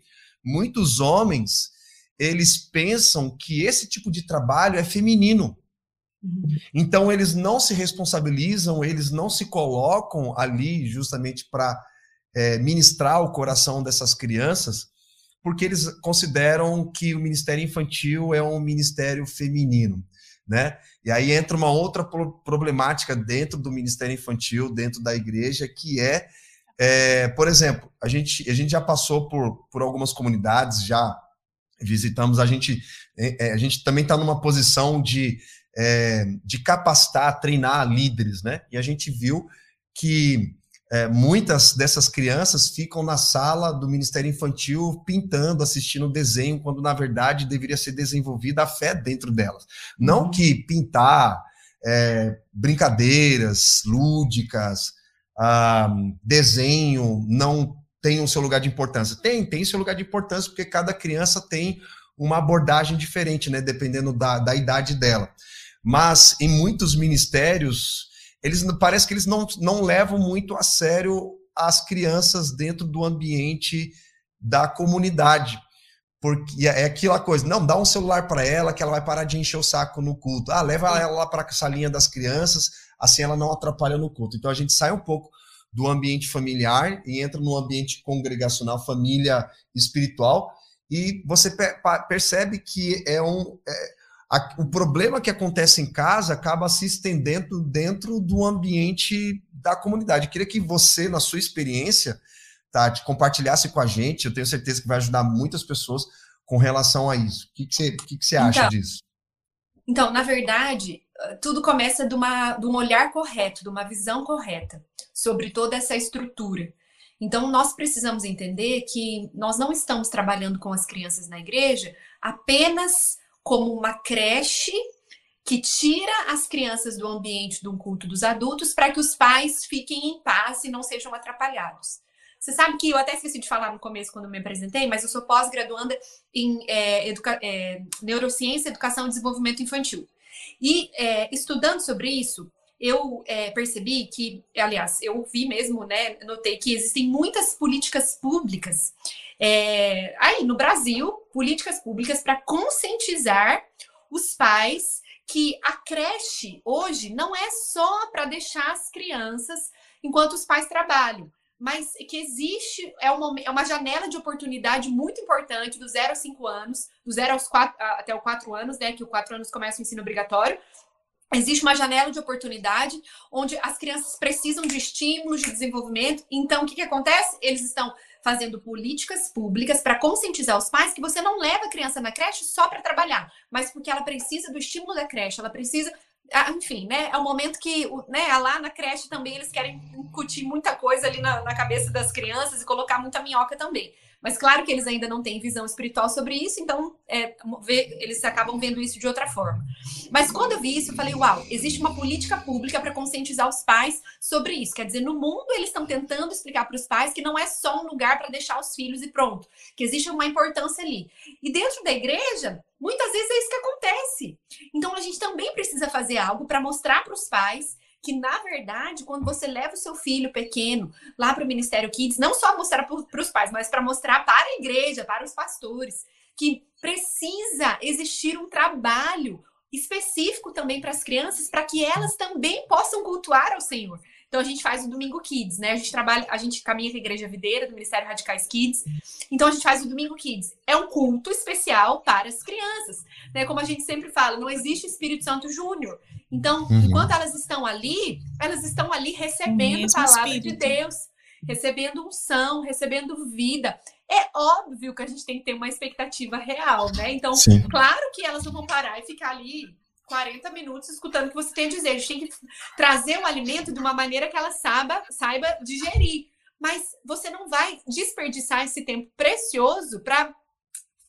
Muitos homens eles pensam que esse tipo de trabalho é feminino. Uhum. Então eles não se responsabilizam, eles não se colocam ali justamente para é, ministrar o coração dessas crianças porque eles consideram que o Ministério Infantil é um ministério feminino, né? E aí entra uma outra problemática dentro do Ministério Infantil, dentro da igreja, que é, é por exemplo, a gente, a gente já passou por, por algumas comunidades, já visitamos, a gente, é, é a gente também está numa posição de, é, de capacitar, treinar líderes, né? E a gente viu que é, muitas dessas crianças ficam na sala do Ministério Infantil pintando, assistindo desenho, quando na verdade deveria ser desenvolvida a fé dentro delas. Não uhum. que pintar, é, brincadeiras lúdicas, ah, desenho não tem o seu lugar de importância. Tem, tem seu lugar de importância, porque cada criança tem uma abordagem diferente, né, dependendo da, da idade dela. Mas em muitos ministérios eles parece que eles não, não levam muito a sério as crianças dentro do ambiente da comunidade. Porque é aquela coisa, não, dá um celular para ela que ela vai parar de encher o saco no culto. Ah, leva ela lá para a salinha das crianças, assim ela não atrapalha no culto. Então a gente sai um pouco do ambiente familiar e entra no ambiente congregacional, família espiritual, e você percebe que é um. É, a, o problema que acontece em casa acaba se estendendo dentro do ambiente da comunidade. Eu queria que você, na sua experiência, Tati, compartilhasse com a gente. Eu tenho certeza que vai ajudar muitas pessoas com relação a isso. O que, que, você, que, que você acha então, disso? Então, na verdade, tudo começa de, uma, de um olhar correto, de uma visão correta sobre toda essa estrutura. Então, nós precisamos entender que nós não estamos trabalhando com as crianças na igreja apenas como uma creche que tira as crianças do ambiente um culto dos adultos para que os pais fiquem em paz e não sejam atrapalhados. Você sabe que eu até esqueci de falar no começo quando me apresentei, mas eu sou pós-graduanda em é, é, neurociência, educação e desenvolvimento infantil. E é, estudando sobre isso, eu é, percebi que, aliás, eu vi mesmo, né, notei que existem muitas políticas públicas é, aí no Brasil, políticas públicas para conscientizar os pais que a creche hoje não é só para deixar as crianças enquanto os pais trabalham, mas que existe é uma, é uma janela de oportunidade muito importante do zero aos cinco anos, do zero aos quatro, até os quatro anos, né? Que o quatro anos começa o ensino obrigatório, Existe uma janela de oportunidade onde as crianças precisam de estímulos de desenvolvimento. Então, o que, que acontece? Eles estão fazendo políticas públicas para conscientizar os pais que você não leva a criança na creche só para trabalhar, mas porque ela precisa do estímulo da creche, ela precisa ah, enfim, né? É um momento que, né, lá na creche também eles querem incutir muita coisa ali na, na, cabeça das crianças e colocar muita minhoca também. Mas claro que eles ainda não têm visão espiritual sobre isso, então é, vê, eles acabam vendo isso de outra forma. Mas quando eu vi isso, eu falei: uau, existe uma política pública para conscientizar os pais sobre isso. Quer dizer, no mundo eles estão tentando explicar para os pais que não é só um lugar para deixar os filhos e pronto, que existe uma importância ali. E dentro da igreja, muitas vezes é isso que acontece. Então a gente também precisa fazer algo para mostrar para os pais que, na verdade, quando você leva o seu filho pequeno lá para o Ministério Kids, não só mostrar para os pais, mas para mostrar para a igreja, para os pastores, que precisa existir um trabalho específico também para as crianças, para que elas também possam cultuar ao Senhor. Então a gente faz o Domingo Kids, né? A gente trabalha, a gente caminha com a Igreja Videira do Ministério Radicais Kids. Então a gente faz o Domingo Kids. É um culto especial para as crianças, né? Como a gente sempre fala, não existe Espírito Santo Júnior. Então, uhum. enquanto elas estão ali, elas estão ali recebendo a palavra espírito. de Deus, recebendo unção, recebendo vida. É óbvio que a gente tem que ter uma expectativa real, né? Então, Sim. claro que elas não vão parar e ficar ali 40 minutos escutando o que você tem a dizer. A gente tem que trazer o alimento de uma maneira que ela saiba, saiba digerir. Mas você não vai desperdiçar esse tempo precioso para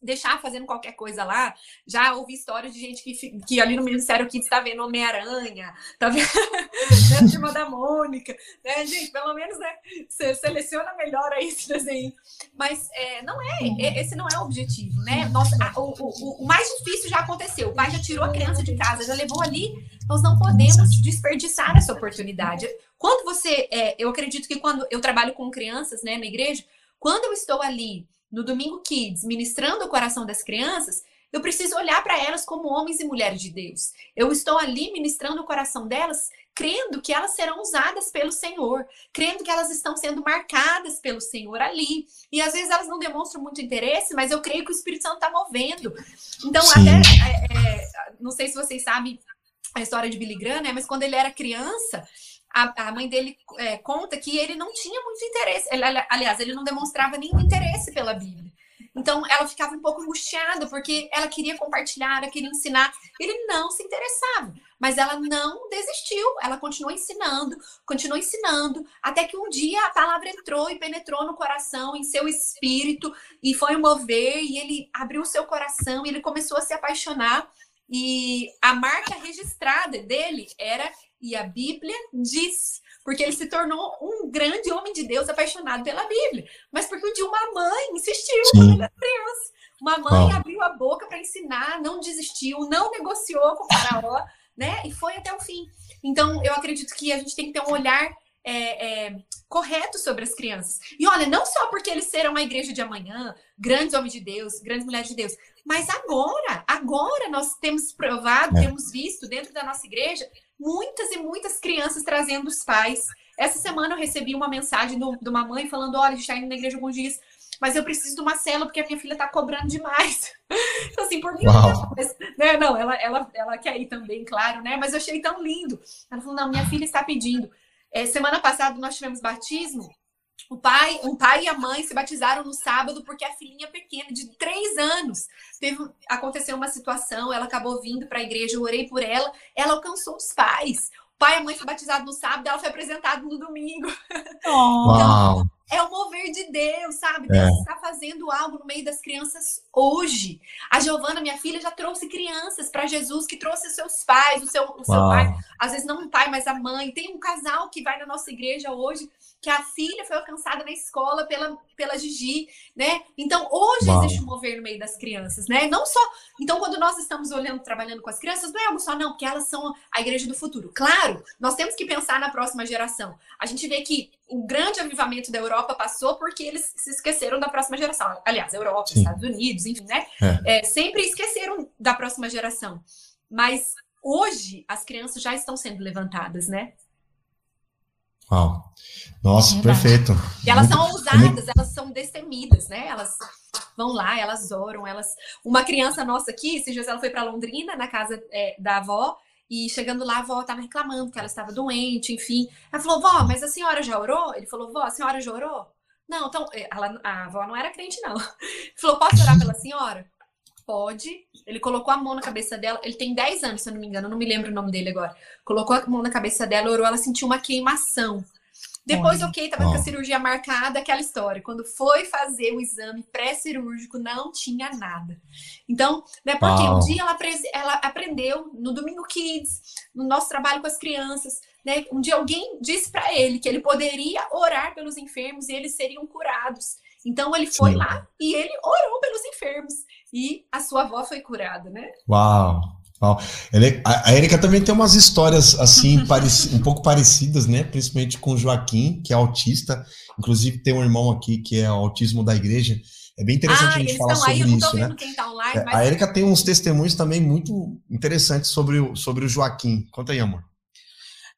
deixar fazendo qualquer coisa lá. Já ouvi histórias de gente que, que ali no Ministério Kids está vendo Homem-Aranha, tá vendo a turma da Mônica, né, gente? Pelo menos, né? Você seleciona melhor aí esse desenho. Mas é, não é, esse não é o objetivo, né? Nossa, a, o, o, o mais difícil já aconteceu. O pai já tirou a criança de casa, já levou ali. Nós não podemos desperdiçar essa oportunidade. Quando você, é, eu acredito que quando eu trabalho com crianças, né, na igreja, quando eu estou ali no Domingo Kids, ministrando o coração das crianças, eu preciso olhar para elas como homens e mulheres de Deus. Eu estou ali ministrando o coração delas, crendo que elas serão usadas pelo Senhor, crendo que elas estão sendo marcadas pelo Senhor ali. E às vezes elas não demonstram muito interesse, mas eu creio que o Espírito Santo está movendo. Então, Sim. até, é, é, não sei se vocês sabem a história de Billy Graham, né? Mas quando ele era criança, a, a mãe dele é, conta que ele não tinha muito interesse. Ele, aliás, ele não demonstrava nenhum interesse pela Bíblia. Então ela ficava um pouco angustiada, porque ela queria compartilhar, ela queria ensinar. Ele não se interessava, mas ela não desistiu. Ela continuou ensinando, continuou ensinando, até que um dia a palavra entrou e penetrou no coração, em seu espírito, e foi mover, e ele abriu seu coração, e ele começou a se apaixonar. E a marca registrada dele era e a Bíblia diz, porque ele se tornou um grande homem de Deus apaixonado pela Bíblia. Mas porque um dia uma mãe insistiu quando ele era criança. Uma mãe abriu a boca para ensinar, não desistiu, não negociou com o faraó, né? E foi até o fim. Então, eu acredito que a gente tem que ter um olhar é, é, correto sobre as crianças. E olha, não só porque eles serão a igreja de amanhã, grandes homens de Deus, grandes mulheres de Deus, mas agora, agora nós temos provado, é. temos visto dentro da nossa igreja muitas e muitas crianças trazendo os pais. Essa semana eu recebi uma mensagem do, de uma mãe falando: olha, a gente está indo na igreja alguns dias, mas eu preciso de uma cela porque a minha filha está cobrando demais. então, assim, por mim, mas, né, não, ela, ela, ela quer ir também, claro, né? Mas eu achei tão lindo. Ela falou: não, minha filha está pedindo. É, semana passada nós tivemos batismo o pai, um pai e a mãe se batizaram no sábado porque a filhinha pequena, de três anos, teve, aconteceu uma situação, ela acabou vindo para a igreja, eu orei por ela, ela alcançou os pais. O pai e a mãe foi batizado no sábado, ela foi apresentada no domingo. Oh. então, é o mover de Deus, sabe? É. Deus está fazendo algo no meio das crianças hoje. A Giovana, minha filha, já trouxe crianças para Jesus, que trouxe seus pais, o seu, o seu pai, às vezes não o pai, mas a mãe. Tem um casal que vai na nossa igreja hoje que a filha foi alcançada na escola pela, pela Gigi, né? Então, hoje Uau. existe um mover no meio das crianças, né? Não só. Então, quando nós estamos olhando, trabalhando com as crianças, não é algo só, não, porque elas são a igreja do futuro. Claro, nós temos que pensar na próxima geração. A gente vê que o grande avivamento da Europa passou porque eles se esqueceram da próxima geração. Aliás, Europa, Sim. Estados Unidos, enfim, né? É. É, sempre esqueceram da próxima geração. Mas hoje as crianças já estão sendo levantadas, né? Uau. Nossa, é perfeito. E elas são ousadas, elas são destemidas, né? Elas vão lá, elas oram, elas. Uma criança nossa aqui, esses dias ela foi para Londrina, na casa é, da avó, e chegando lá, a avó estava reclamando que ela estava doente, enfim. Ela falou, vó, mas a senhora já orou? Ele falou, vó, a senhora já orou? Não, então, é, ela, a avó não era crente, não. Ele falou, posso orar pela senhora? Pode. Ele colocou a mão na cabeça dela. Ele tem 10 anos, se eu não me engano, eu não me lembro o nome dele agora. Colocou a mão na cabeça dela, orou, ela sentiu uma queimação. Depois, Olha. ok, tava com a cirurgia marcada, aquela história. Quando foi fazer o exame pré-cirúrgico, não tinha nada. Então, né, porque um dia ela, ela, aprendeu no Domingo Kids, no nosso trabalho com as crianças, né? Um dia alguém disse para ele que ele poderia orar pelos enfermos e eles seriam curados. Então ele foi Sim. lá e ele orou pelos enfermos e a sua avó foi curada, né? Uau! Uau. A Erika também tem umas histórias assim um pouco parecidas, né? Principalmente com o Joaquim, que é autista. Inclusive tem um irmão aqui que é o autismo da igreja. É bem interessante ah, a gente falar sobre aí, isso, né? Tá online, é, mas... A Erika tem uns testemunhos também muito interessantes sobre o, sobre o Joaquim. Conta aí, amor.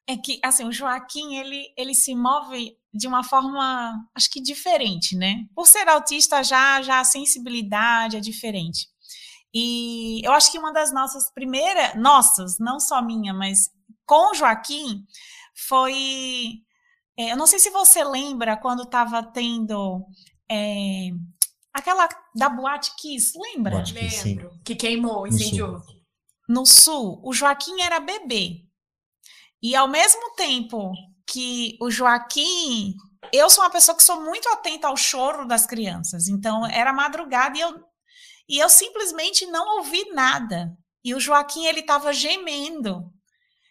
É que assim, o Joaquim, ele, ele se move de uma forma, acho que diferente, né? Por ser autista, já, já a sensibilidade é diferente. E eu acho que uma das nossas primeiras, nossas, não só minha, mas com o Joaquim, foi. É, eu não sei se você lembra quando estava tendo é, aquela da Boate Kiss, lembra? Boate Kiss, Lembro. Que queimou, incendiou. No sul. no sul, o Joaquim era bebê. E ao mesmo tempo que o Joaquim. Eu sou uma pessoa que sou muito atenta ao choro das crianças. Então, era madrugada e eu, e eu simplesmente não ouvi nada. E o Joaquim, ele estava gemendo.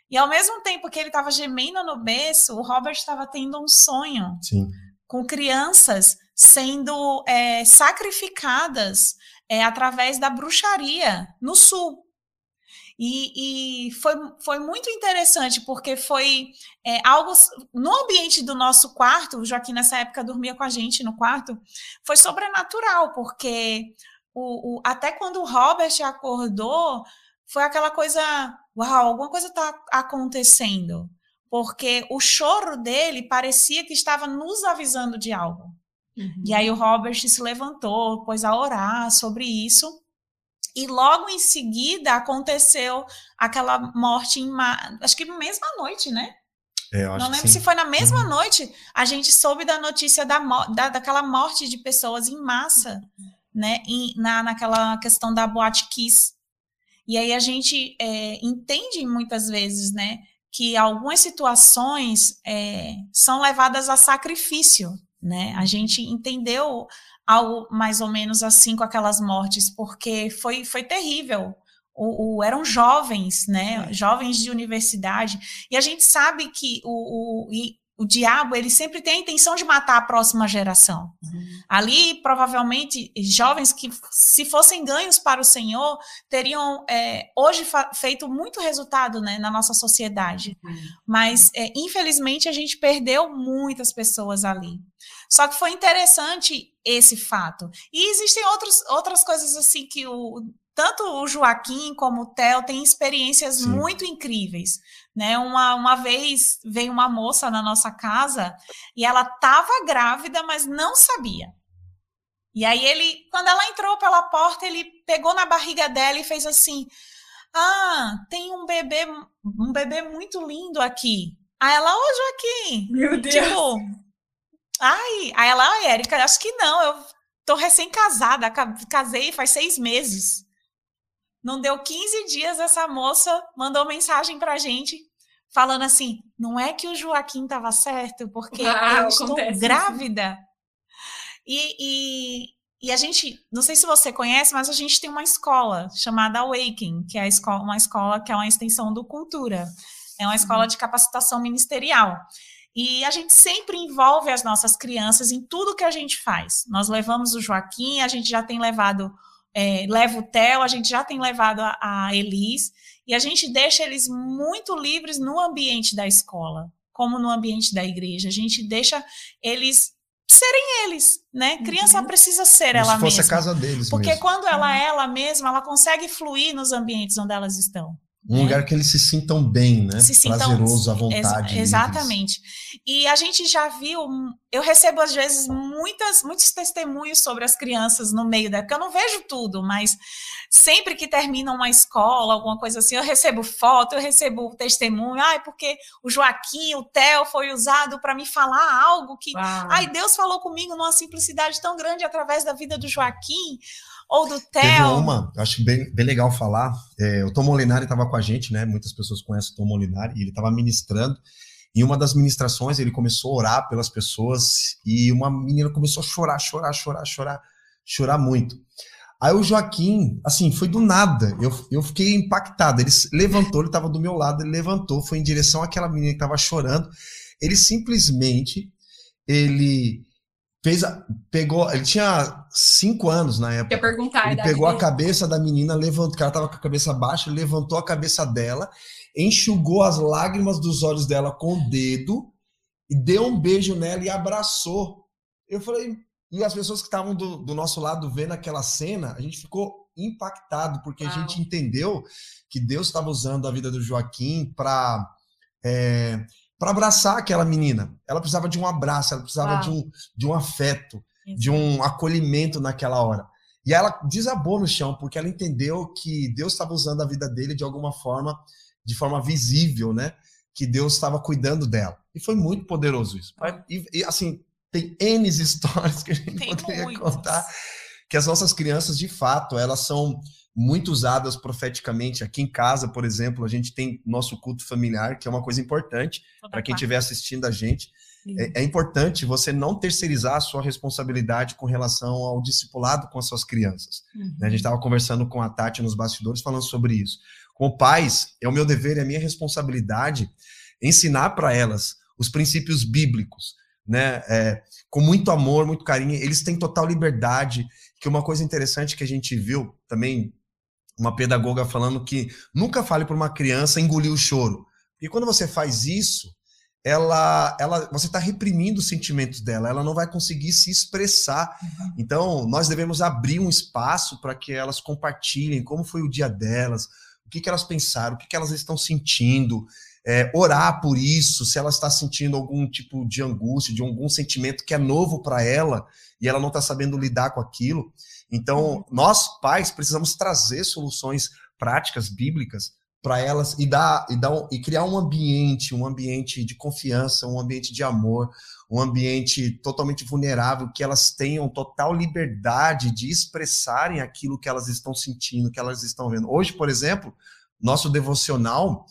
E ao mesmo tempo que ele estava gemendo no berço, o Robert estava tendo um sonho Sim. com crianças sendo é, sacrificadas é, através da bruxaria no sul. E, e, foi, foi muito interessante, porque foi é, algo no ambiente do nosso quarto, o Joaquim nessa época dormia com a gente no quarto, foi sobrenatural, porque o, o, até quando o Robert acordou, foi aquela coisa, uau, alguma coisa está acontecendo. Porque o choro dele parecia que estava nos avisando de algo. Uhum. E aí o Robert se levantou, pôs a orar sobre isso. E logo em seguida aconteceu aquela morte em acho que mesma noite, né? É, não lembro se foi na mesma uhum. noite a gente soube da notícia da, da, daquela morte de pessoas em massa, né? Em, na, naquela questão da boate Kiss. E aí a gente é, entende muitas vezes, né? Que algumas situações é, são levadas a sacrifício, né? A gente entendeu algo mais ou menos assim com aquelas mortes, porque foi, foi terrível. O, o, eram jovens, né? É. Jovens de universidade. E a gente sabe que o, o, o diabo ele sempre tem a intenção de matar a próxima geração. Uhum. Ali, provavelmente, jovens que, se fossem ganhos para o Senhor, teriam é, hoje feito muito resultado né, na nossa sociedade. Uhum. Mas, é, infelizmente, a gente perdeu muitas pessoas ali. Só que foi interessante esse fato. E existem outros, outras coisas assim que o, tanto o Joaquim como o Theo têm experiências Sim. muito incríveis. Né? Uma, uma vez veio uma moça na nossa casa e ela estava grávida, mas não sabia. E aí ele, quando ela entrou pela porta, ele pegou na barriga dela e fez assim: "Ah, tem um bebê, um bebê muito lindo aqui". Aí ela, ô Joaquim, meu Deus. Tipo, ai, aí ela, ai, Érica, acho que não, eu tô recém-casada, casei faz seis meses. Não deu 15 dias, essa moça mandou mensagem pra gente falando assim: não é que o Joaquim estava certo, porque ah, eu estou grávida. E, e, e, a gente, não sei se você conhece, mas a gente tem uma escola chamada Awaken, que é escola, uma escola que é uma extensão do Cultura. É uma escola uhum. de capacitação ministerial. E a gente sempre envolve as nossas crianças em tudo que a gente faz. Nós levamos o Joaquim, a gente já tem levado, é, leva o Theo, a gente já tem levado a, a Elis, e a gente deixa eles muito livres no ambiente da escola, como no ambiente da igreja. A gente deixa eles serem eles, né? Criança uhum. precisa ser Como ela se fosse mesma. a casa deles Porque mesmo. quando ela é ela mesma, ela consegue fluir nos ambientes onde elas estão. Um né? lugar que eles se sintam bem, né? Se sintam, Prazeroso, à vontade. Ex exatamente. E a gente já viu, eu recebo às vezes muitas, muitos testemunhos sobre as crianças no meio da, porque eu não vejo tudo, mas sempre que termina uma escola, alguma coisa assim, eu recebo foto, eu recebo testemunho, ai, porque o Joaquim, o Theo foi usado para me falar algo que, Uau. ai, Deus falou comigo numa simplicidade tão grande através da vida do Joaquim ou do Theo. Teve uma, acho bem, bem legal falar. É, o Tom Molinari estava com a gente, né? Muitas pessoas conhecem o Tom Molinari, e ele estava ministrando. Em uma das ministrações, ele começou a orar pelas pessoas e uma menina começou a chorar, chorar, chorar, chorar, chorar muito. Aí o Joaquim, assim, foi do nada. Eu, eu fiquei impactado. Ele levantou, ele estava do meu lado, ele levantou, foi em direção àquela menina que estava chorando. Ele simplesmente, ele fez a, pegou, ele tinha cinco anos na época. Quer perguntar, ele pegou a cabeça da menina, levantou, cara tava com a cabeça baixa, levantou a cabeça dela, enxugou as lágrimas dos olhos dela com o dedo e deu um beijo nela e abraçou. Eu falei, e as pessoas que estavam do, do, nosso lado vendo aquela cena, a gente ficou impactado porque Uau. a gente entendeu que Deus estava usando a vida do Joaquim para é, para abraçar aquela menina. Ela precisava de um abraço, ela precisava de um, de um afeto, de um acolhimento naquela hora. E ela desabou no chão, porque ela entendeu que Deus estava usando a vida dele de alguma forma, de forma visível, né? Que Deus estava cuidando dela. E foi muito poderoso isso. E, e, assim, tem N histórias que a gente tem poderia muitas. contar, que as nossas crianças, de fato, elas são muito usadas profeticamente. Aqui em casa, por exemplo, a gente tem nosso culto familiar, que é uma coisa importante para quem estiver assistindo a gente. É, é, importante você não terceirizar a sua responsabilidade com relação ao discipulado com as suas crianças. Uhum. A gente estava conversando com a Tati nos bastidores falando sobre isso. Como pais, é o meu dever e é a minha responsabilidade ensinar para elas os princípios bíblicos, né? É, com muito amor, muito carinho. Eles têm total liberdade. Que uma coisa interessante que a gente viu também uma pedagoga falando que nunca fale para uma criança engolir o choro. E quando você faz isso, ela, ela, você está reprimindo os sentimentos dela, ela não vai conseguir se expressar. Uhum. Então, nós devemos abrir um espaço para que elas compartilhem como foi o dia delas, o que, que elas pensaram, o que, que elas estão sentindo, é, orar por isso, se ela está sentindo algum tipo de angústia, de algum sentimento que é novo para ela e ela não está sabendo lidar com aquilo. Então, uhum. nós, pais, precisamos trazer soluções práticas, bíblicas, para elas e dar, e dar e criar um ambiente, um ambiente de confiança, um ambiente de amor, um ambiente totalmente vulnerável, que elas tenham total liberdade de expressarem aquilo que elas estão sentindo, que elas estão vendo. Hoje, por exemplo, nosso devocional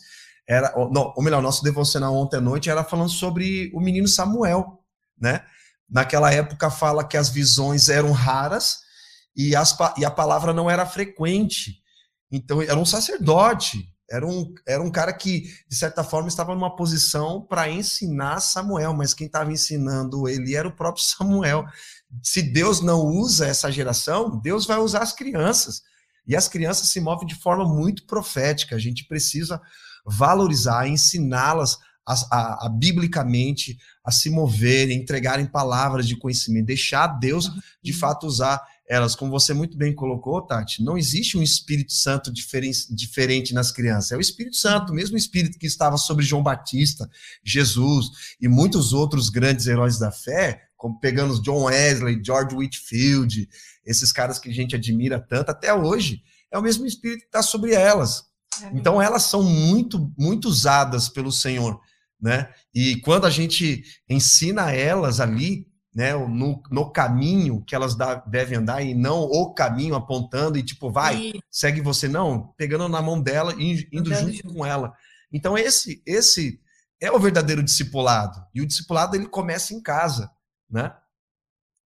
era, não, ou melhor, nosso devocional ontem à noite era falando sobre o menino Samuel, né? Naquela época fala que as visões eram raras e, as, e a palavra não era frequente. Então, era um sacerdote, era um, era um cara que, de certa forma, estava numa posição para ensinar Samuel, mas quem estava ensinando ele era o próprio Samuel. Se Deus não usa essa geração, Deus vai usar as crianças. E as crianças se movem de forma muito profética. A gente precisa valorizar, ensiná-las a, a, a, biblicamente a se moverem, entregarem palavras de conhecimento, deixar Deus de fato usar elas, como você muito bem colocou, Tati, não existe um Espírito Santo diferente, diferente nas crianças. É o Espírito Santo, o mesmo Espírito que estava sobre João Batista, Jesus e muitos outros grandes heróis da fé, como pegando John Wesley, George Whitfield, esses caras que a gente admira tanto até hoje. É o mesmo Espírito que está sobre elas. É então elas são muito, muito usadas pelo Senhor, né? E quando a gente ensina elas ali, né, no, no caminho que elas da, devem andar e não o caminho apontando e tipo, vai, e... segue você, não, pegando na mão dela e indo junto, com ela. Então esse esse é o verdadeiro discipulado. E o discipulado ele começa em casa, né?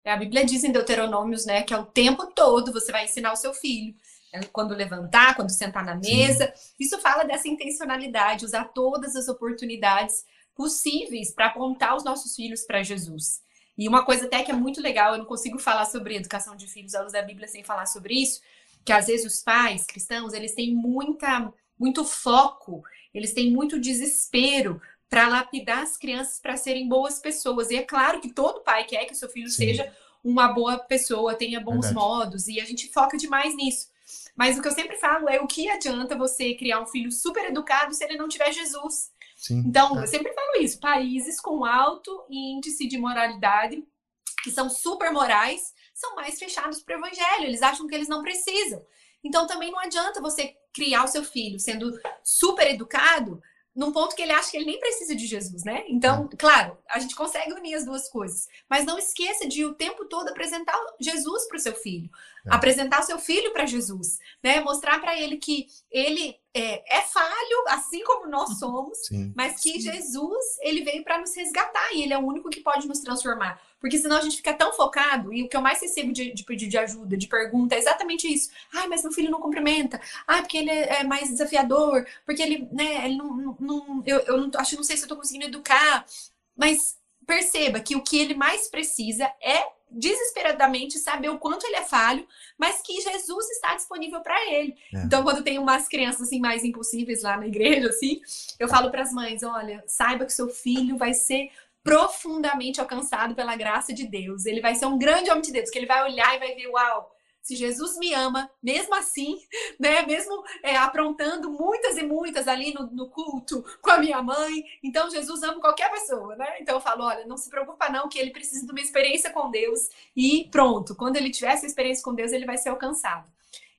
A Bíblia diz em Deuteronômios, né, que é o tempo todo você vai ensinar o seu filho. É, quando levantar, quando sentar na mesa. Sim. Isso fala dessa intencionalidade, usar todas as oportunidades possíveis para apontar os nossos filhos para Jesus. E uma coisa até que é muito legal, eu não consigo falar sobre educação de filhos à luz da Bíblia sem falar sobre isso, que às vezes os pais cristãos, eles têm muita muito foco, eles têm muito desespero para lapidar as crianças para serem boas pessoas. E é claro que todo pai quer que o seu filho Sim. seja uma boa pessoa, tenha bons Verdade. modos, e a gente foca demais nisso. Mas o que eu sempre falo é o que adianta você criar um filho super educado se ele não tiver Jesus. Sim, então, é. eu sempre falo isso: países com alto índice de moralidade, que são super morais, são mais fechados para o evangelho. Eles acham que eles não precisam. Então, também não adianta você criar o seu filho sendo super educado num ponto que ele acha que ele nem precisa de Jesus, né? Então, é. claro, a gente consegue unir as duas coisas, mas não esqueça de o tempo todo apresentar Jesus para o seu filho, é. apresentar o seu filho para Jesus, né? Mostrar para ele que ele é, é, falho, assim como nós somos, Sim. mas que. Jesus ele veio para nos resgatar e ele é o único que pode nos transformar. Porque senão a gente fica tão focado, e o que eu mais recebo de, de pedido de ajuda, de pergunta, é exatamente isso. Ai, mas meu filho não cumprimenta. Ai, porque ele é, mais desafiador, porque ele, né, ele não. não, não eu, eu não, acho não sei se eu tô conseguindo educar. Mas perceba que o que ele mais precisa é desesperadamente saber o quanto ele é falho, mas que Jesus está disponível para ele. É. Então, quando tem umas crianças assim mais impossíveis lá na igreja, assim, eu falo para as mães: olha, saiba que seu filho vai ser profundamente alcançado pela graça de Deus. Ele vai ser um grande homem de Deus, que ele vai olhar e vai ver, uau, se Jesus me ama, mesmo assim, né, mesmo é, aprontando muitas e muitas ali no, no, culto com a minha mãe, então Jesus ama qualquer pessoa, né? Então eu falo, olha, não se preocupa não, que ele precisa de uma experiência com Deus e pronto, quando ele tiver essa experiência com Deus, ele vai ser alcançado.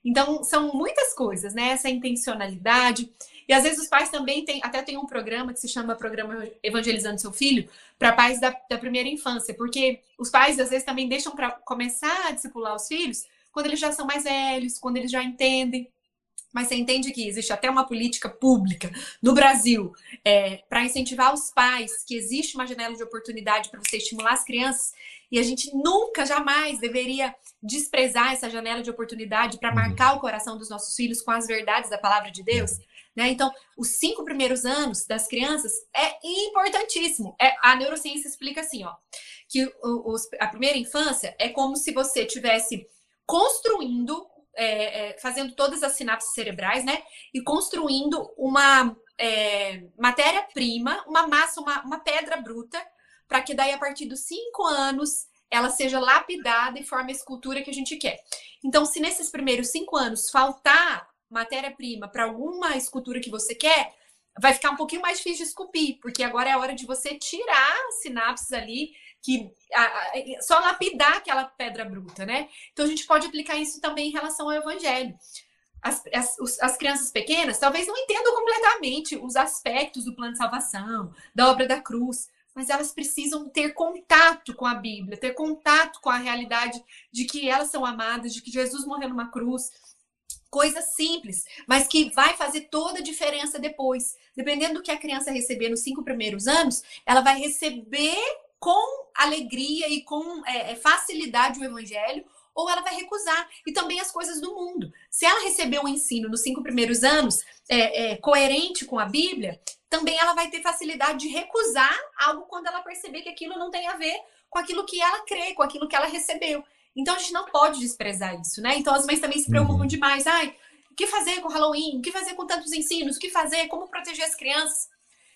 Então são muitas coisas, né? Essa intencionalidade. E às vezes os pais também têm, até tem um programa que se chama Programa Evangelizando Seu Filho, para pais da, da, primeira infância, porque os pais às vezes também deixam para começar a discipular os filhos quando eles já são mais velhos, quando eles já entendem. Mas você entende que existe até uma política pública no Brasil é, para incentivar os pais, que existe uma janela de oportunidade para você estimular as crianças, e a gente nunca, jamais deveria desprezar essa janela de oportunidade para uhum. marcar o coração dos nossos filhos com as verdades da palavra de Deus. Né? Então, os cinco primeiros anos das crianças é importantíssimo. É, a neurociência explica assim, ó, que os, a primeira infância é como se você tivesse construindo, é, é, fazendo todas as sinapses cerebrais, né? E construindo uma é, matéria-prima, uma massa, uma, uma pedra bruta, para que daí, a partir dos cinco anos, ela seja lapidada e forme a escultura que a gente quer. Então, se nesses primeiros cinco anos faltar matéria-prima para alguma escultura que você quer, vai ficar um pouquinho mais difícil de esculpir, porque agora é a hora de você tirar sinapses ali, que a, a, só lapidar aquela pedra bruta, né? Então a gente pode aplicar isso também em relação ao evangelho. As, as, as, crianças pequenas talvez não entendam completamente os aspectos do plano de salvação, da obra da cruz, mas elas precisam ter contato com a Bíblia, ter contato com a realidade de que elas são amadas, de que Jesus morreu numa cruz, coisa simples, mas que vai fazer toda a diferença depois. Dependendo do que a criança receber nos cinco primeiros anos, ela vai receber com alegria e com é, é, facilidade o evangelho, ou ela vai recusar. E também as coisas do mundo. Se ela receber um ensino nos cinco primeiros anos é, é, coerente com a Bíblia, também ela vai ter facilidade de recusar algo quando ela perceber que aquilo não tem a ver com aquilo que ela crê, com aquilo que ela recebeu. Então a gente não pode desprezar isso, né? Então as mães também se preocupam uhum. demais. Ai, o que fazer com Halloween? O que fazer com tantos ensinos? O que fazer? Como proteger as crianças?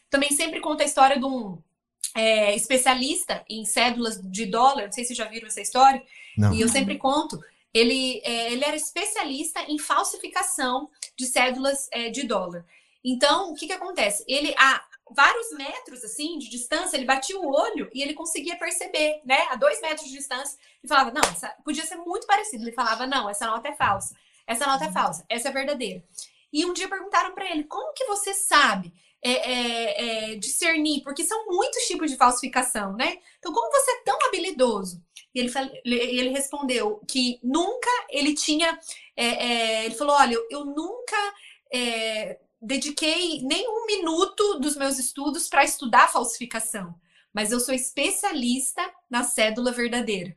Também sempre conta a história de um é, especialista em cédulas de dólar. Não sei se já viram essa história. Não. E eu sempre conto. Ele, é, ele era especialista em falsificação de cédulas é, de dólar. Então, o que, que acontece? Ele, a, vários metros assim de distância, ele batia o olho e ele conseguia perceber, né? A dois metros de distância, e falava: não, essa, podia ser muito parecido. Ele falava: não, essa nota é falsa, essa nota é falsa, essa é verdadeira. E um dia perguntaram para ele: como que você sabe é, é, é, discernir? Porque são muitos tipos de falsificação, né? Então, como você é tão habilidoso? E ele, ele respondeu que nunca ele tinha. É, é, ele falou: olha, eu, eu nunca é, dediquei nem um minuto dos meus estudos para estudar falsificação, mas eu sou especialista na cédula verdadeira.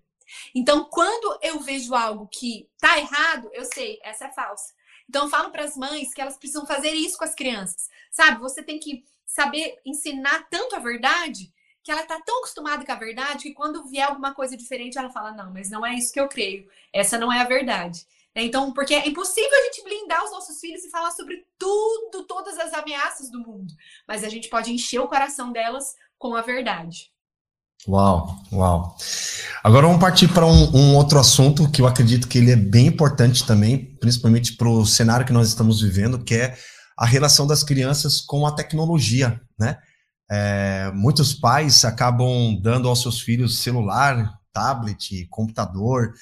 Então, quando eu vejo algo que tá errado, eu sei, essa é falsa. Então, eu falo para as mães que elas precisam fazer isso com as crianças. Sabe? Você tem que saber ensinar tanto a verdade que ela tá tão acostumada com a verdade que quando vier alguma coisa diferente, ela fala: "Não, mas não é isso que eu creio. Essa não é a verdade". Então, porque é impossível a gente blindar os nossos filhos e falar sobre tudo, todas as ameaças do mundo, mas a gente pode encher o coração delas com a verdade. Uau, uau. Agora vamos partir para um, um, outro assunto que eu acredito que ele é bem importante também, principalmente para o cenário que nós estamos vivendo, que é a relação das crianças com a tecnologia, né? É, muitos pais acabam dando aos seus filhos celular, tablet, computador,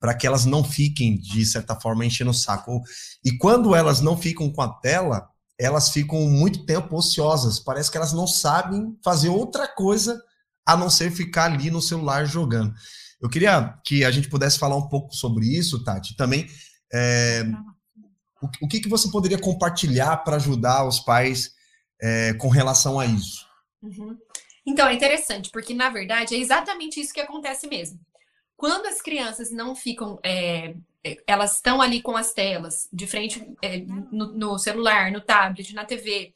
para que elas não fiquem, de certa forma, enchendo o saco. E quando elas não ficam com a tela, elas ficam muito tempo ociosas. Parece que elas não sabem fazer outra coisa a não ser ficar ali no celular jogando. Eu queria que a gente pudesse falar um pouco sobre isso, Tati. Também, é, o, o, que, que você poderia compartilhar para ajudar os pais é, com relação a isso? Uhum. Então, é interessante, porque na verdade é exatamente isso que acontece mesmo. Quando as crianças não ficam, é, é, elas estão ali com as telas, de frente é, no, no, celular, no tablet, na TV,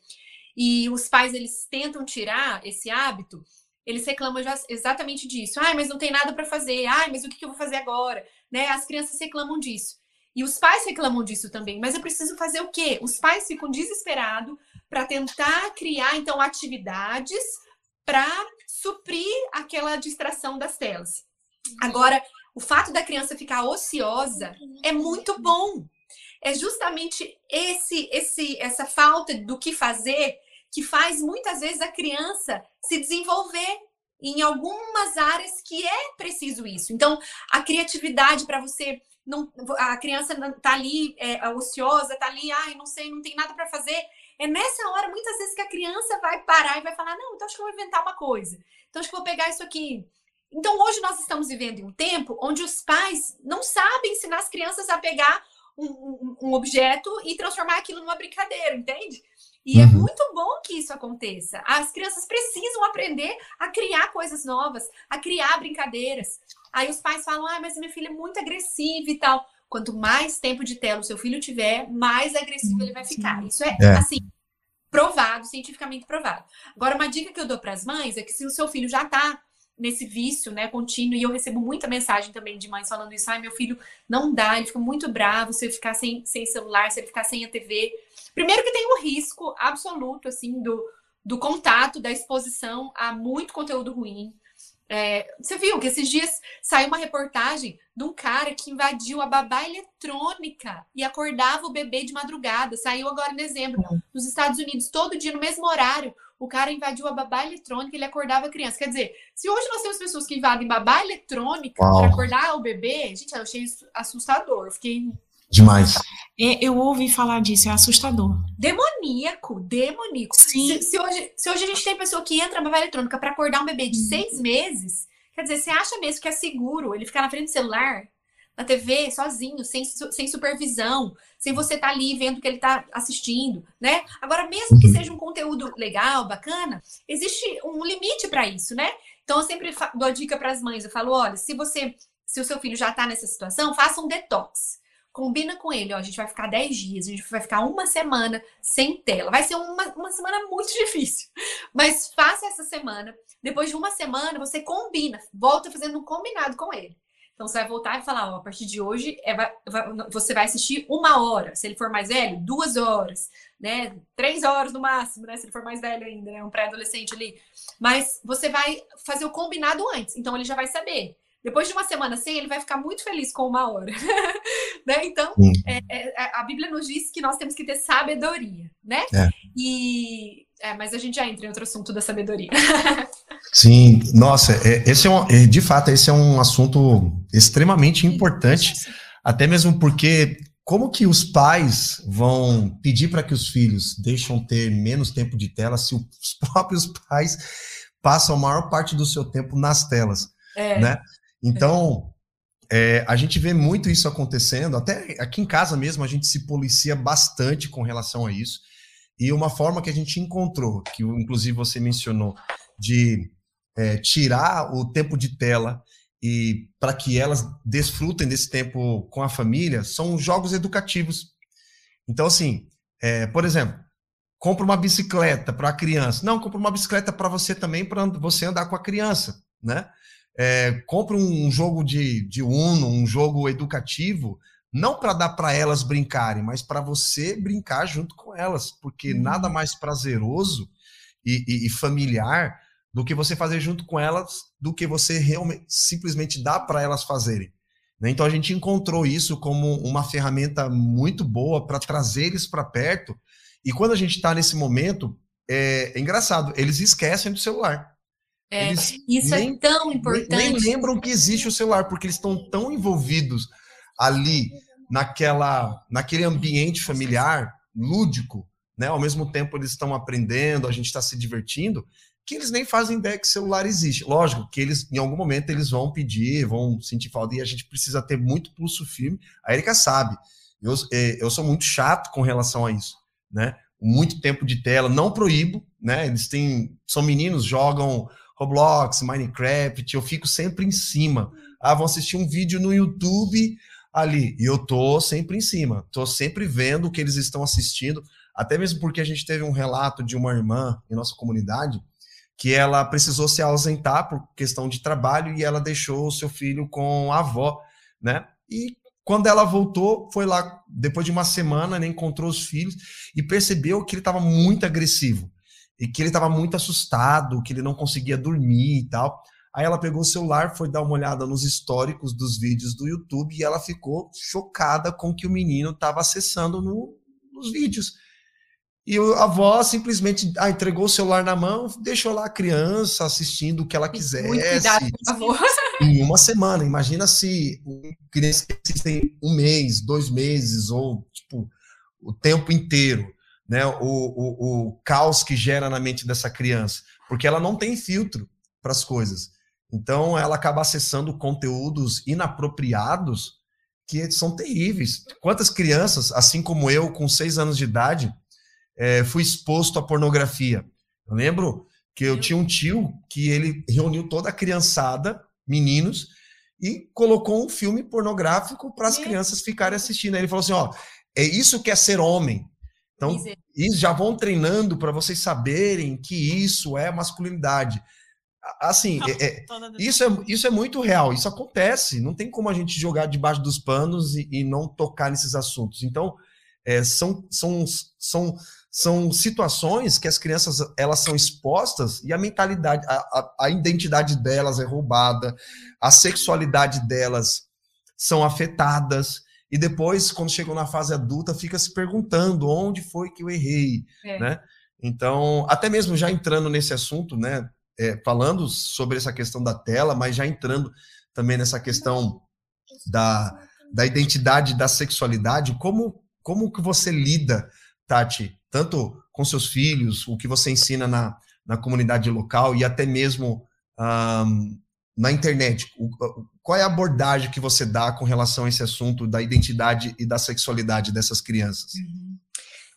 e os pais eles tentam tirar esse hábito, eles reclamam exatamente disso. Ai, mas não tem nada para fazer. Ai, mas o que, que eu vou fazer agora? Né? As crianças reclamam disso. E os pais reclamam disso também. Mas eu preciso fazer o quê? Os pais ficam desesperados para tentar criar, então, atividades para suprir aquela distração das telas. Agora, o fato da criança ficar ociosa é muito bom. É justamente esse, esse, essa falta do que fazer que faz muitas vezes a criança se desenvolver em algumas áreas que é preciso isso. Então, a criatividade para você não, a criança tá ali é, ociosa, tá ali, ai, não sei, não tem nada para fazer. É nessa hora, muitas vezes, que a criança vai parar e vai falar: não, então acho que eu vou inventar uma coisa. Então acho que vou pegar isso aqui. Então, hoje nós estamos vivendo em um tempo onde os pais não sabem ensinar as crianças a pegar um, um, um objeto e transformar aquilo numa brincadeira, entende? E é uhum. é muito bom que isso aconteça. As crianças precisam aprender a criar coisas novas, a criar brincadeiras. Aí os pais falam: ah, mas minha filha é muito agressiva e tal. Quanto mais tempo de tela o seu filho tiver, mais agressivo ele vai ficar. Isso é, é. assim, provado, cientificamente provado. Agora, uma dica que eu dou para as mães é que se o seu filho já está nesse vício, né, contínuo, e eu recebo muita mensagem também de mães falando isso, ai, meu filho não dá, ele fica muito bravo se ele ficar sem, sem celular, se ele ficar sem a TV. Primeiro que tem o risco absoluto, assim, do, do contato, da exposição a muito conteúdo ruim. É, você viu que esses dias saiu uma reportagem de um cara que invadiu a babá eletrônica e acordava o bebê de madrugada. Saiu agora em dezembro, nos Estados Unidos, todo dia, no mesmo horário o cara invadiu a babá eletrônica, ele acordava a criança. Quer dizer, se hoje nós temos pessoas que invadem babá eletrônica para acordar o bebê, gente, eu achei isso assustador. Eu fiquei. Demais. É, eu ouvi falar disso, é assustador. Demoníaco, demoníaco. Sim. Se, se, hoje, se hoje a gente tem pessoa que entra na babá eletrônica para acordar um bebê de uhum. seis meses, quer dizer, você acha mesmo que é seguro ele ficar na frente do celular? Na TV, sozinho, sem, sem supervisão, sem você estar tá ali vendo o que ele está assistindo, né? Agora, mesmo que uhum. seja um conteúdo legal, bacana, existe um limite para isso, né? Então, eu sempre dou a dica para as mães, eu falo, olha, se você, se o seu filho já está nessa situação, faça um detox. Combina com ele, ó, a gente vai ficar 10 dias, a gente vai ficar uma semana sem tela. Vai ser uma, uma semana muito difícil, mas faça essa semana. Depois de uma semana, você combina, volta fazendo um combinado com ele. Então você vai voltar e falar, ó, a partir de hoje é, vai, você vai assistir uma hora. Se ele for mais velho, duas horas, né? Três horas no máximo, né? Se ele for mais velho ainda, né? Um pré-adolescente ali. Mas você vai fazer o combinado antes. Então ele já vai saber. Depois de uma semana sem, ele vai ficar muito feliz com uma hora. né? Então, é, é, é, a Bíblia nos diz que nós temos que ter sabedoria, né? É. E é, mas a gente já entra em outro assunto da sabedoria. Sim, nossa, é, esse é um, é, de fato, esse é um assunto extremamente importante, até mesmo porque como que os pais vão pedir para que os filhos deixem ter menos tempo de tela se os próprios pais passam a maior parte do seu tempo nas telas, é. né? Então, é, a gente vê muito isso acontecendo, até aqui em casa mesmo a gente se policia bastante com relação a isso. E uma forma que a gente encontrou, que inclusive você mencionou, de é, tirar o tempo de tela e para que elas desfrutem desse tempo com a família são jogos educativos. Então, assim, é, por exemplo, compra uma bicicleta para a criança. Não, compra uma bicicleta para você também, para você andar com a criança, né? É, compra um jogo de, de Uno, um jogo educativo, não para dar para elas brincarem, mas para você brincar junto com elas, porque uhum. nada mais prazeroso e, e, e familiar do que você fazer junto com elas, do que você realmente simplesmente dar para elas fazerem. Né? Então a gente encontrou isso como uma ferramenta muito boa para trazer eles para perto. E quando a gente está nesse momento, é, é, engraçado, eles esquecem do celular. É, isso é nem, é tão importante. Nem, nem lembram que existe o celular, porque eles estão tão envolvidos ali naquela, naquele ambiente familiar lúdico, né? Ao mesmo tempo eles estão aprendendo, a gente está se divertindo, que eles nem fazem ideia que celular existe. Lógico que eles, em algum momento, eles vão pedir, vão sentir falta, e a gente precisa ter muito pulso firme. A Erika sabe, eu, é, eu sou muito chato com relação a isso, né? Muito tempo de tela, não proíbo, né? Eles têm, são meninos, jogam Roblox, Minecraft, eu fico sempre em cima. Ah, vão assistir um vídeo no YouTube ali, e eu tô sempre em cima, tô sempre vendo o que eles estão assistindo, até mesmo porque a gente teve um relato de uma irmã em nossa comunidade, que ela precisou se ausentar por questão de trabalho e ela deixou o seu filho com a avó, né? E quando ela voltou, foi lá depois de uma semana, né, encontrou os filhos e percebeu que ele estava muito agressivo e que ele estava muito assustado, que ele não conseguia dormir e tal. Aí ela pegou o celular, foi dar uma olhada nos históricos dos vídeos do YouTube e ela ficou chocada com o que o menino estava acessando no, nos vídeos. E a avó simplesmente ah, entregou o celular na mão, deixou lá a criança assistindo o que ela quisesse. Muito cuidado, por favor. Em uma semana. Imagina se crianças assistem um mês, dois meses, ou tipo, o tempo inteiro. Né? O, o, o caos que gera na mente dessa criança. Porque ela não tem filtro para as coisas. Então, ela acaba acessando conteúdos inapropriados que são terríveis. Quantas crianças, assim como eu, com seis anos de idade, é, fui exposto à pornografia. Eu lembro que eu tinha um tio que ele reuniu toda a criançada, meninos, e colocou um filme pornográfico para as crianças ficarem assistindo. Aí ele falou assim: ó, é isso que é ser homem. Então, e já vão treinando para vocês saberem que isso é masculinidade. Assim, é, é, isso, é, isso é muito real, isso acontece. Não tem como a gente jogar debaixo dos panos e, e não tocar nesses assuntos. Então, é, são, são, são são situações que as crianças elas são expostas e a mentalidade, a, a, a, identidade delas é roubada, a sexualidade delas são afetadas e depois quando chegam na fase adulta fica se perguntando onde foi que eu errei, é. né? Então até mesmo já entrando nesse assunto, né? É, falando sobre essa questão da tela, mas já entrando também nessa questão da, da identidade da sexualidade, como como que você lida, Tati, tanto com seus filhos, o que você ensina na, na comunidade local e até mesmo um, na internet. O, qual é a abordagem que você dá com relação a esse assunto da identidade e da sexualidade dessas crianças? Uhum.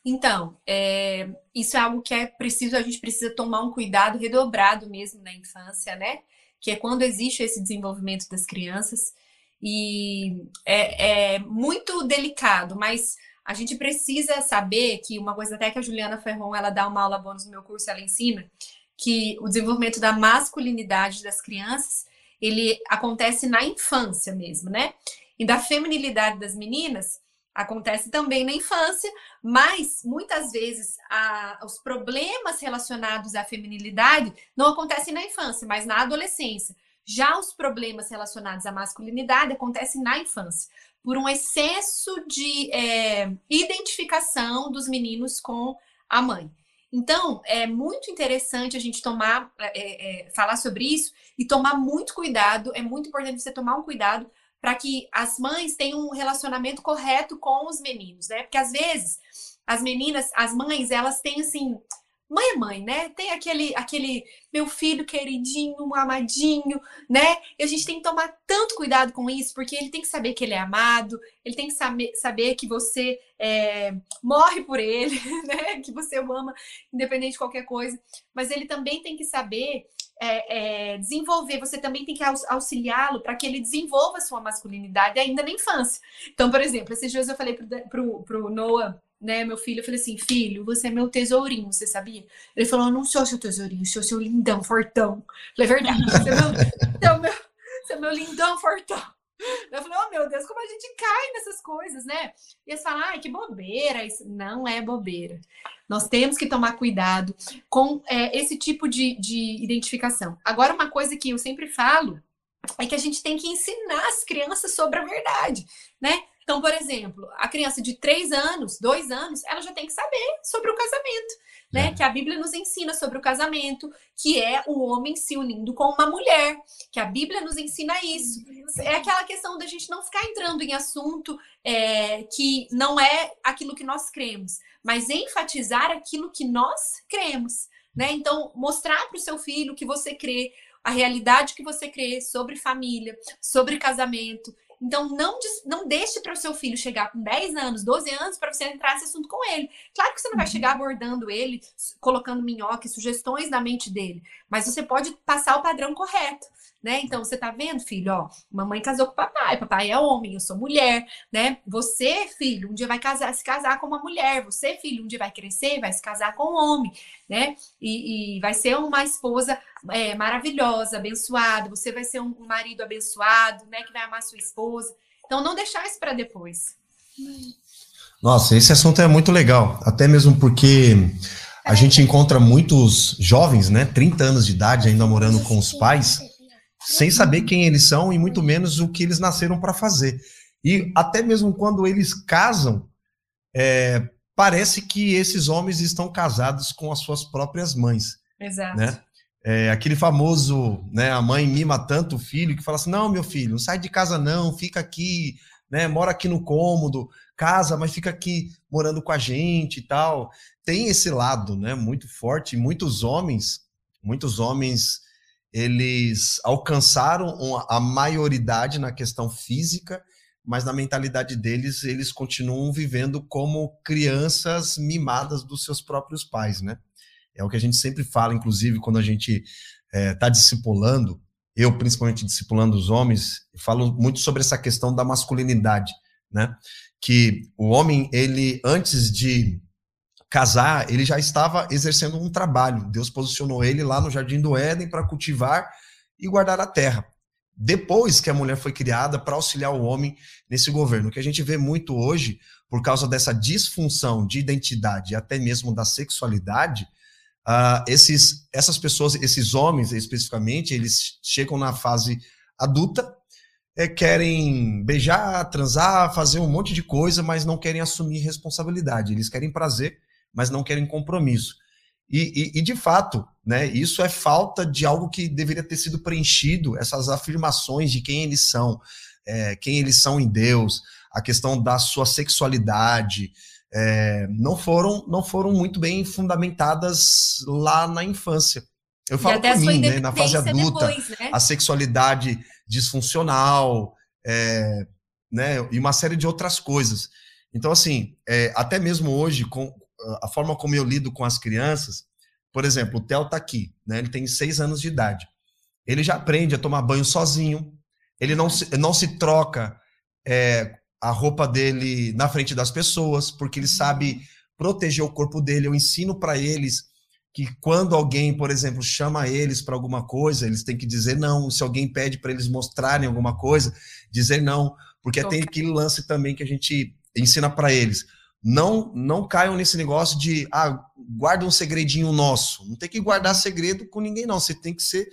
Então, é, isso é algo que é preciso, a gente precisa tomar um cuidado redobrado mesmo na infância, né? Que é quando existe esse desenvolvimento das crianças. E é, é muito delicado, mas a gente precisa saber que uma coisa até que a Juliana Ferron, ela dá uma aula bônus no meu curso, ela ensina que o desenvolvimento da masculinidade das crianças, ele acontece na infância mesmo, né? E da feminilidade das meninas acontece também na infância, mas muitas vezes a, os problemas relacionados à feminilidade não acontecem na infância, mas na adolescência. Já os problemas relacionados à masculinidade acontecem na infância por um excesso de é, identificação dos meninos com a mãe. Então, é muito interessante a gente tomar, é, é, falar sobre isso e tomar muito cuidado. É muito importante você tomar um cuidado para que as mães tenham um relacionamento correto com os meninos, né? Porque às vezes as meninas, as mães, elas têm assim mãe é mãe, né? Tem aquele, aquele meu filho queridinho, amadinho, né? E a gente tem que tomar tanto cuidado com isso, porque ele tem que saber que ele é amado, ele tem que saber, saber que você é, morre por ele, né? Que você o ama, independente de qualquer coisa. Mas ele também tem que saber é, é, desenvolver, você também tem que auxiliá-lo para que ele desenvolva sua masculinidade ainda na infância. Então, por exemplo, esses dias eu falei pro, pro Noah, né, meu filho, eu falei assim, filho, você é meu tesourinho, você sabia? Ele falou, eu não sou seu tesourinho, sou seu lindão, fortão. Eu falei, é verdade, você é meu, você é meu, você é meu lindão, fortão. Eu falei, oh meu Deus, como a gente cai nessas coisas, né? E eles falam, ai, que bobeira. Isso não é bobeira. Nós temos que tomar cuidado com é, esse tipo de, de identificação. Agora, uma coisa que eu sempre falo é que a gente tem que ensinar as crianças sobre a verdade, né? Então, por exemplo, a criança de três anos, dois anos, ela já tem que saber sobre o casamento né? É. Que a Bíblia nos ensina sobre o casamento, que é o homem se unindo com uma mulher, que a Bíblia nos ensina isso. É aquela questão da gente não ficar entrando em assunto é, que não é aquilo que nós cremos, mas enfatizar aquilo que nós cremos, né? Então, mostrar para o seu filho que você crê, a realidade que você crê sobre família, sobre casamento, então, não, não deixe para o seu filho chegar com 10 anos, 12 anos, para você entrar nesse assunto com ele. Claro que você não vai uhum. chegar abordando ele, colocando minhoca e sugestões na mente dele, mas você pode passar o padrão correto né? Então, você tá vendo, filho, ó, mamãe casou com papai, papai é homem, eu sou mulher, né? Você, filho, um dia vai casar, se casar com uma mulher, você, filho, um dia vai crescer, vai se casar com um homem, né? E, e vai ser uma esposa é, maravilhosa, abençoada, você vai ser um marido abençoado, né? Que vai amar sua esposa. Então, não deixar isso para depois. Nossa, esse assunto é muito legal, até mesmo porque a gente encontra muitos jovens, né, 30 anos de idade, ainda morando com os pais, sem saber quem eles são e muito menos o que eles nasceram para fazer. E até mesmo quando eles casam, é, parece que esses homens estão casados com as suas próprias mães. Exato. Né? É, aquele famoso, né, a mãe mima tanto o filho que fala assim: não, meu filho, não sai de casa não, fica aqui, né, mora aqui no cômodo, casa, mas fica aqui morando com a gente e tal. Tem esse lado, né, muito forte. Muitos homens, muitos homens eles alcançaram a maioridade na questão física, mas na mentalidade deles, eles continuam vivendo como crianças mimadas dos seus próprios pais, né? É o que a gente sempre fala, inclusive, quando a gente está é, discipulando, eu principalmente discipulando os homens, falo muito sobre essa questão da masculinidade, né? Que o homem, ele, antes de casar, ele já estava exercendo um trabalho. Deus posicionou ele lá no Jardim do Éden para cultivar e guardar a terra. Depois que a mulher foi criada para auxiliar o homem nesse governo, o que a gente vê muito hoje, por causa dessa disfunção de identidade e até mesmo da sexualidade, uh, esses, essas pessoas, esses homens especificamente, eles chegam na fase adulta, é, querem beijar, transar, fazer um monte de coisa, mas não querem assumir responsabilidade. Eles querem prazer mas não querem compromisso. E, e, e, de fato, né, isso é falta de algo que deveria ter sido preenchido, essas afirmações de quem eles são, é, quem eles são em Deus, a questão da sua sexualidade, é, não foram não foram muito bem fundamentadas lá na infância. Eu falo por mim, né, na fase adulta, depois, né? a sexualidade disfuncional, é, né, e uma série de outras coisas. Então, assim, é, até mesmo hoje, com, a forma como eu lido com as crianças, por exemplo, o Theo está aqui, né? Ele tem seis anos de idade. Ele já aprende a tomar banho sozinho. Ele não se, não se troca é, a roupa dele na frente das pessoas, porque ele sabe proteger o corpo dele. Eu ensino para eles que quando alguém, por exemplo, chama eles para alguma coisa, eles têm que dizer não. Se alguém pede para eles mostrarem alguma coisa, dizer não, porque tem aquele lance também que a gente ensina para eles não não caiam nesse negócio de ah, guarda um segredinho nosso. Não tem que guardar segredo com ninguém não. Você tem que ser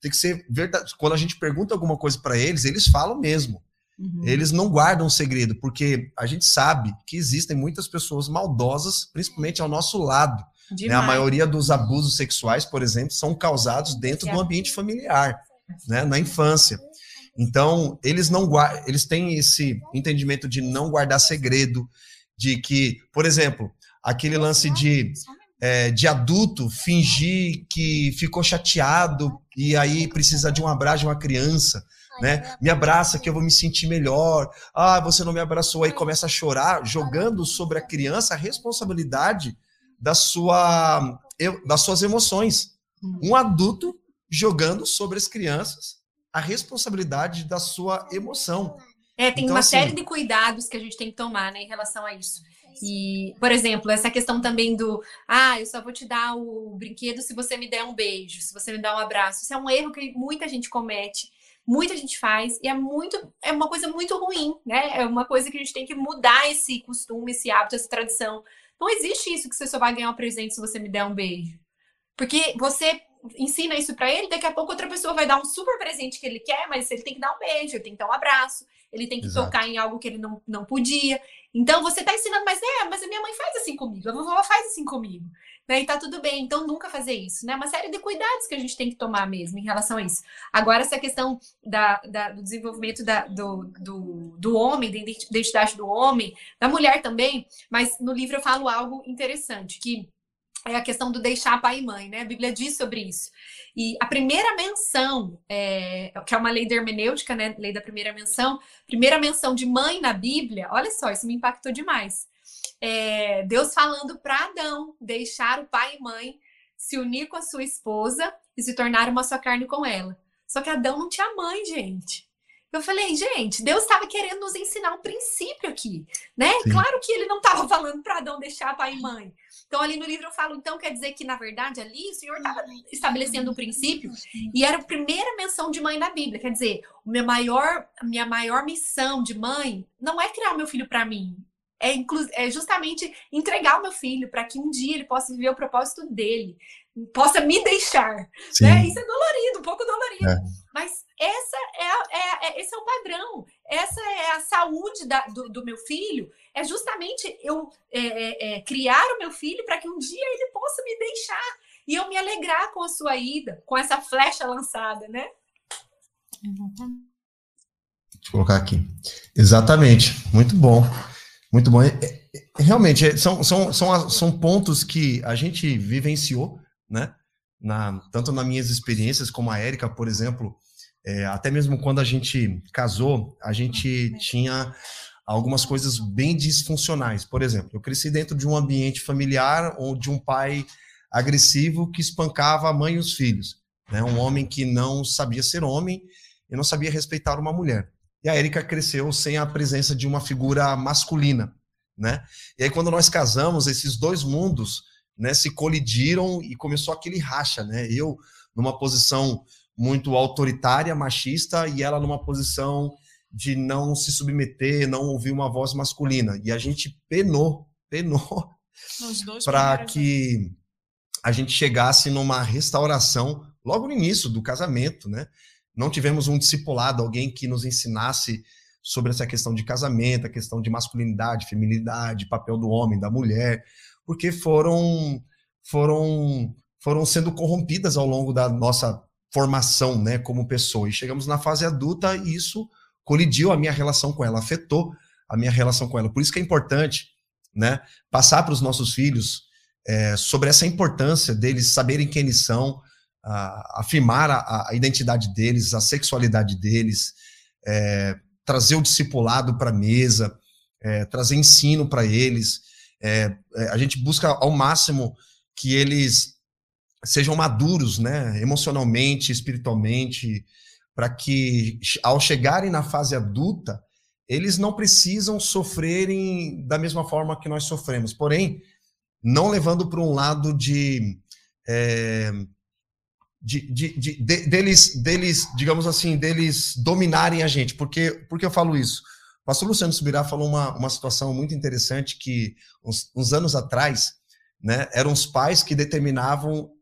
tem que ser verdade. Quando a gente pergunta alguma coisa para eles, eles falam mesmo. Uhum. Eles não guardam segredo, porque a gente sabe que existem muitas pessoas maldosas, principalmente ao nosso lado. Né? A maioria dos abusos sexuais, por exemplo, são causados dentro do ambiente familiar, né? na infância. Então, eles não eles têm esse entendimento de não guardar segredo, de que, por exemplo, aquele lance de, é, de adulto fingir que ficou chateado e aí precisa de um abraço de uma criança, né? Me abraça que eu vou me sentir melhor. Ah, você não me abraçou aí começa a chorar, jogando sobre a criança a responsabilidade da sua das suas emoções. Um adulto jogando sobre as crianças a responsabilidade da sua emoção. É, tem então, uma assim, série de cuidados que a gente tem que tomar né, em relação a isso. E, por exemplo, essa questão também do ah, eu só vou te dar o brinquedo se você me der um beijo, se você me dar um abraço. Isso é um erro que muita gente comete, muita gente faz, e é muito, é uma coisa muito ruim, né? É uma coisa que a gente tem que mudar esse costume, esse hábito, essa tradição. Não existe isso que você só vai ganhar um presente se você me der um beijo. Porque você ensina isso para ele, daqui a pouco outra pessoa vai dar um super presente que ele quer, mas ele tem que dar um beijo, ele tem que dar um abraço, ele tem que Exato. tocar em algo que ele não, não podia. Então você está ensinando, mas é, mas a minha mãe faz assim comigo, a vovó faz assim comigo. Né? E tá tudo bem, então nunca fazer isso, né? Uma série de cuidados que a gente tem que tomar mesmo em relação a isso. Agora, essa questão da, da do desenvolvimento da, do, do, do homem, da identidade do homem, da mulher também, mas no livro eu falo algo interessante, que é a questão do deixar pai e mãe, né? A Bíblia diz sobre isso. E a primeira menção, é, que é uma lei da hermenêutica, né? Lei da primeira menção, primeira menção de mãe na Bíblia, olha só, isso me impactou demais. É, Deus falando para Adão deixar o pai e mãe, se unir com a sua esposa e se tornar uma só carne com ela. Só que Adão não tinha mãe, gente. Eu falei, gente, Deus estava querendo nos ensinar um princípio aqui, né? Sim. Claro que ele não estava falando para Adão deixar pai e mãe. Então, ali no livro eu falo, então quer dizer que, na verdade, ali o Senhor estava estabelecendo um princípio e era a primeira menção de mãe na Bíblia. Quer dizer, meu maior, minha maior missão de mãe não é criar o meu filho para mim. É, é justamente entregar o meu filho para que um dia ele possa viver o propósito dele, possa me deixar. Né? Isso é dolorido, um pouco dolorido. É. Mas essa é, é, é, esse é o padrão, essa é a saúde da, do, do, meu filho, é justamente eu é, é, é criar o meu filho para que um dia ele possa me deixar e eu me alegrar com a sua ida, com essa flecha lançada, né? Exatamente. Deixa eu colocar aqui. Exatamente, muito bom. Muito bom. Realmente, são, são, são, são pontos que a gente vivenciou né? Na, tanto nas minhas experiências como a Érica, por exemplo, é, até mesmo quando a gente casou, a gente tinha algumas coisas bem disfuncionais. Por exemplo, eu cresci dentro de um ambiente familiar ou de um pai agressivo que espancava a mãe e os filhos. Né? Um homem que não sabia ser homem e não sabia respeitar uma mulher. E a Érica cresceu sem a presença de uma figura masculina. Né? E aí, quando nós casamos, esses dois mundos né, se colidiram e começou aquele racha, né? Eu numa posição muito autoritária, machista, e ela numa posição de não se submeter, não ouvir uma voz masculina. E a gente penou, penou para que a gente chegasse numa restauração logo no início do casamento, né? Não tivemos um discipulado, alguém que nos ensinasse sobre essa questão de casamento, a questão de masculinidade, feminilidade, papel do homem, da mulher porque foram foram foram sendo corrompidas ao longo da nossa formação, né, como pessoa. E chegamos na fase adulta e isso colidiu a minha relação com ela, afetou a minha relação com ela. Por isso que é importante, né, passar para os nossos filhos é, sobre essa importância deles saberem quem eles são, afirmar a, a, identidade deles, a sexualidade deles, é, trazer o discipulado para a mesa, é, trazer ensino para eles, é, é, a gente busca ao máximo que eles sejam maduros, né, emocionalmente, espiritualmente, para que ao chegarem na fase adulta, eles não precisam sofrerem da mesma forma que nós sofremos. Porém, não levando para um lado de, é, de, de, de, de, deles, deles, digamos assim, deles dominarem a gente. Porque, por que eu falo isso? O pastor Luciano Subirá falou uma, uma situação muito interessante que, uns, uns anos atrás, né, eram os pais que determinavam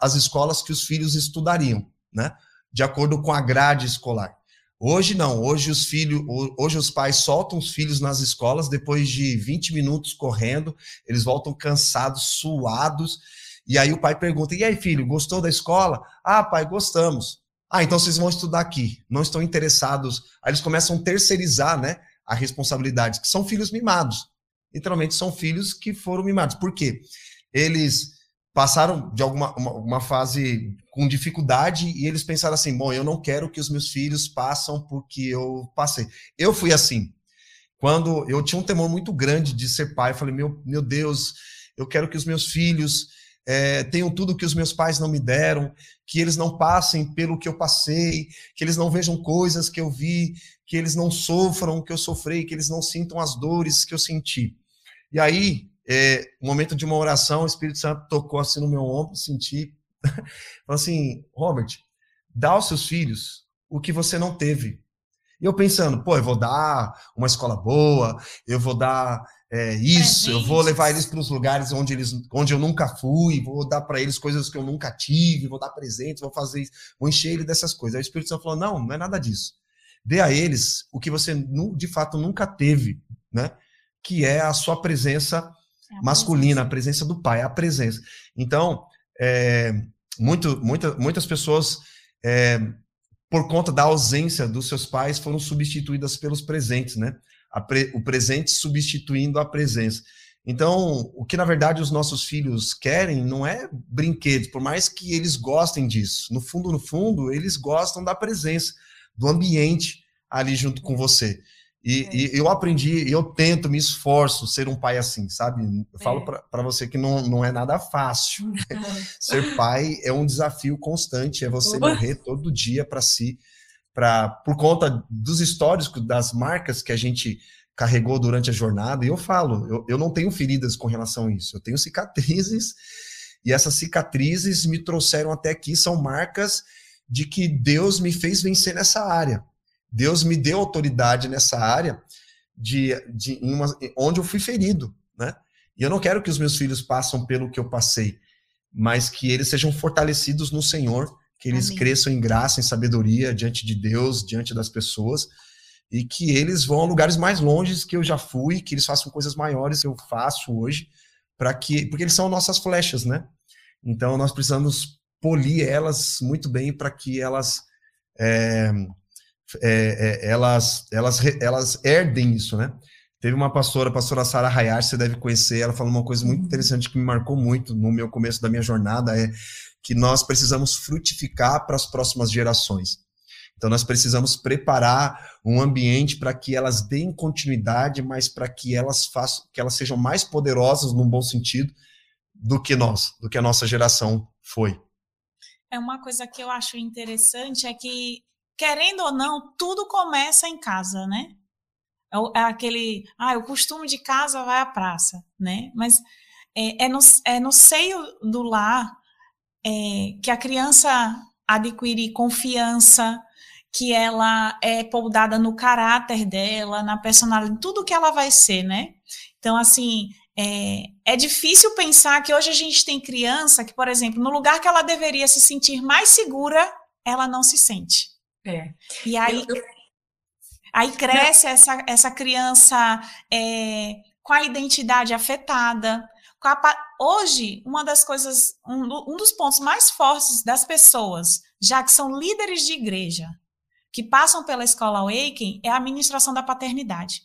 as escolas que os filhos estudariam, né, de acordo com a grade escolar. Hoje não, hoje os filhos, hoje os pais soltam os filhos nas escolas depois de 20 minutos correndo, eles voltam cansados, suados, e aí o pai pergunta: "E aí, filho, gostou da escola?" "Ah, pai, gostamos." Ah, então vocês vão estudar aqui. Não estão interessados. Aí eles começam a terceirizar, né? a responsabilidade, que são filhos mimados. Literalmente são filhos que foram mimados. Por quê? Eles passaram de alguma uma, uma, fase com dificuldade e eles pensaram assim: bom, eu não quero que os meus filhos passem porque eu passei. Eu fui assim. Quando eu tinha um temor muito grande de ser pai, eu falei: meu, meu Deus, eu quero que os meus filhos é, tenham tudo que os meus pais não me deram, que eles não passem pelo que eu passei, que eles não vejam coisas que eu vi, que eles não sofram o que eu sofri, que eles não sintam as dores que eu senti. E aí, é, momento de uma oração, o Espírito Santo tocou assim no meu ombro, senti, falou assim, Robert, dá aos seus filhos o que você não teve. E eu pensando, pô, eu vou dar uma escola boa, eu vou dar é, isso, eu vou levar eles para os lugares onde, eles, onde eu nunca fui, vou dar para eles coisas que eu nunca tive, vou dar presentes, vou fazer isso, vou encher ele dessas coisas. Aí o Espírito Santo falou: não, não é nada disso. Dê a eles o que você de fato nunca teve, né? Que é a sua presença é a masculina, a presença do pai, a presença. Então, é, muito, muita, muitas pessoas, é, por conta da ausência dos seus pais, foram substituídas pelos presentes, né? Pre, o presente substituindo a presença. Então, o que na verdade os nossos filhos querem não é brinquedos, por mais que eles gostem disso. No fundo, no fundo, eles gostam da presença, do ambiente ali junto com você. E, é. e, eu aprendi, eu tento, me esforço ser um pai assim, sabe? Eu falo é. para você que não, não é nada fácil. ser pai é um desafio constante, é você morrer todo dia para si, por conta dos históricos, das marcas que a gente carregou durante a jornada. E eu falo, eu, eu não tenho feridas com relação a isso, eu tenho cicatrizes, e essas cicatrizes me trouxeram até aqui, são marcas de que Deus me fez vencer nessa área. Deus me deu autoridade nessa área de, de uma, onde eu fui ferido, né? E eu não quero que os meus filhos passem pelo que eu passei, mas que eles sejam fortalecidos no Senhor, que eles Amém. cresçam em graça, em sabedoria diante de Deus, diante das pessoas, e que eles vão a lugares mais longes que eu já fui, que eles façam coisas maiores que eu faço hoje, para que, porque eles são nossas flechas, né? Então nós precisamos polir elas muito bem para que elas é, é, é, elas, elas, elas herdem isso, né? Teve uma pastora, a pastora Sara Hayashi, você deve conhecer, ela falou uma coisa muito uhum. interessante que me marcou muito no meu começo da minha jornada, é que nós precisamos frutificar para as próximas gerações. Então nós precisamos preparar um ambiente para que elas deem continuidade, mas para que elas façam, que elas sejam mais poderosas num bom sentido do que nós, do que a nossa geração foi. É uma coisa que eu acho interessante é que querendo ou não, tudo começa em casa, né? É, é aquele, ah, o costume de casa vai à praça, né? Mas é, é, no, é no seio do lar é, que a criança adquire confiança, que ela é poldada no caráter dela, na personalidade, tudo que ela vai ser, né? Então, assim, é, é, difícil pensar que hoje a gente tem criança que, por exemplo, no lugar que ela deveria se sentir mais segura, ela não se sente. É. E aí, eu, eu... aí cresce essa, essa criança é, com a identidade afetada. A, hoje, uma das coisas, um, um dos pontos mais fortes das pessoas, já que são líderes de igreja, que passam pela escola Awaken, é a administração da paternidade.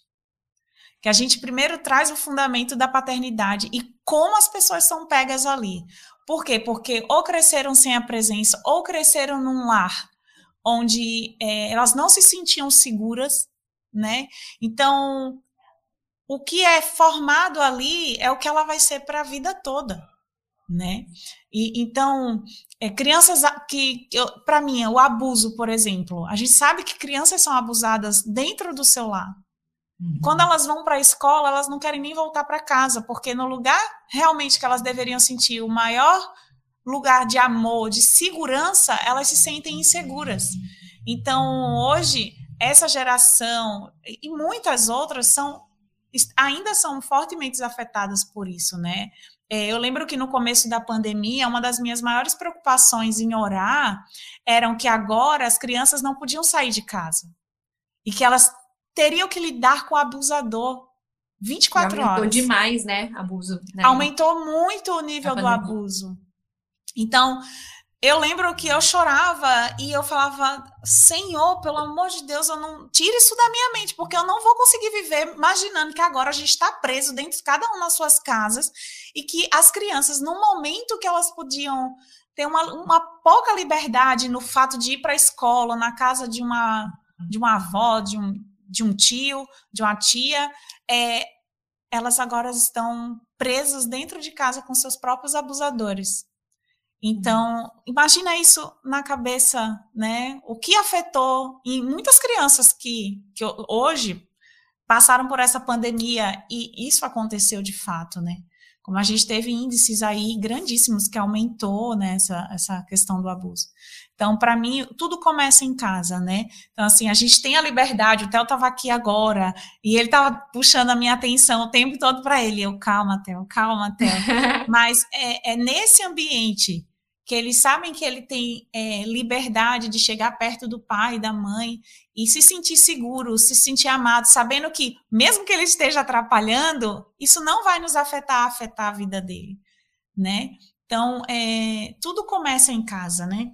Que a gente primeiro traz o fundamento da paternidade e como as pessoas são pegas ali. Por quê? Porque ou cresceram sem a presença, ou cresceram num lar onde é, elas não se sentiam seguras, né? Então, o que é formado ali é o que ela vai ser para a vida toda, né? E, então, é, crianças que, para mim, o abuso, por exemplo, a gente sabe que crianças são abusadas dentro do seu lar. Uhum. Quando elas vão para a escola, elas não querem nem voltar para casa, porque no lugar realmente que elas deveriam sentir o maior lugar de amor, de segurança, elas se sentem inseguras. Então, hoje, essa geração e muitas outras são ainda são fortemente afetadas por isso, né? É, eu lembro que no começo da pandemia, uma das minhas maiores preocupações em orar eram que agora as crianças não podiam sair de casa e que elas teriam que lidar com o abusador 24 aumentou horas. Aumentou demais, né? Abuso. Né? Aumentou muito o nível do abuso. Então, eu lembro que eu chorava e eu falava, Senhor, pelo amor de Deus, eu não tire isso da minha mente, porque eu não vou conseguir viver imaginando que agora a gente está preso dentro de cada um nas suas casas e que as crianças, no momento que elas podiam ter uma, uma pouca liberdade no fato de ir para a escola, na casa de uma, de uma avó, de um, de um tio, de uma tia, é, elas agora estão presas dentro de casa com seus próprios abusadores. Então, imagina isso na cabeça, né? O que afetou em muitas crianças que, que hoje passaram por essa pandemia e isso aconteceu de fato, né? Como a gente teve índices aí grandíssimos que aumentou né, essa, essa questão do abuso. Então, para mim, tudo começa em casa, né? Então, assim, a gente tem a liberdade. O Theo estava aqui agora e ele estava puxando a minha atenção o tempo todo para ele. Eu, calma, Theo, calma, Theo. Mas é, é nesse ambiente que eles sabem que ele tem é, liberdade de chegar perto do pai, da mãe e se sentir seguro, se sentir amado, sabendo que mesmo que ele esteja atrapalhando, isso não vai nos afetar, afetar a vida dele, né? Então, é, tudo começa em casa, né?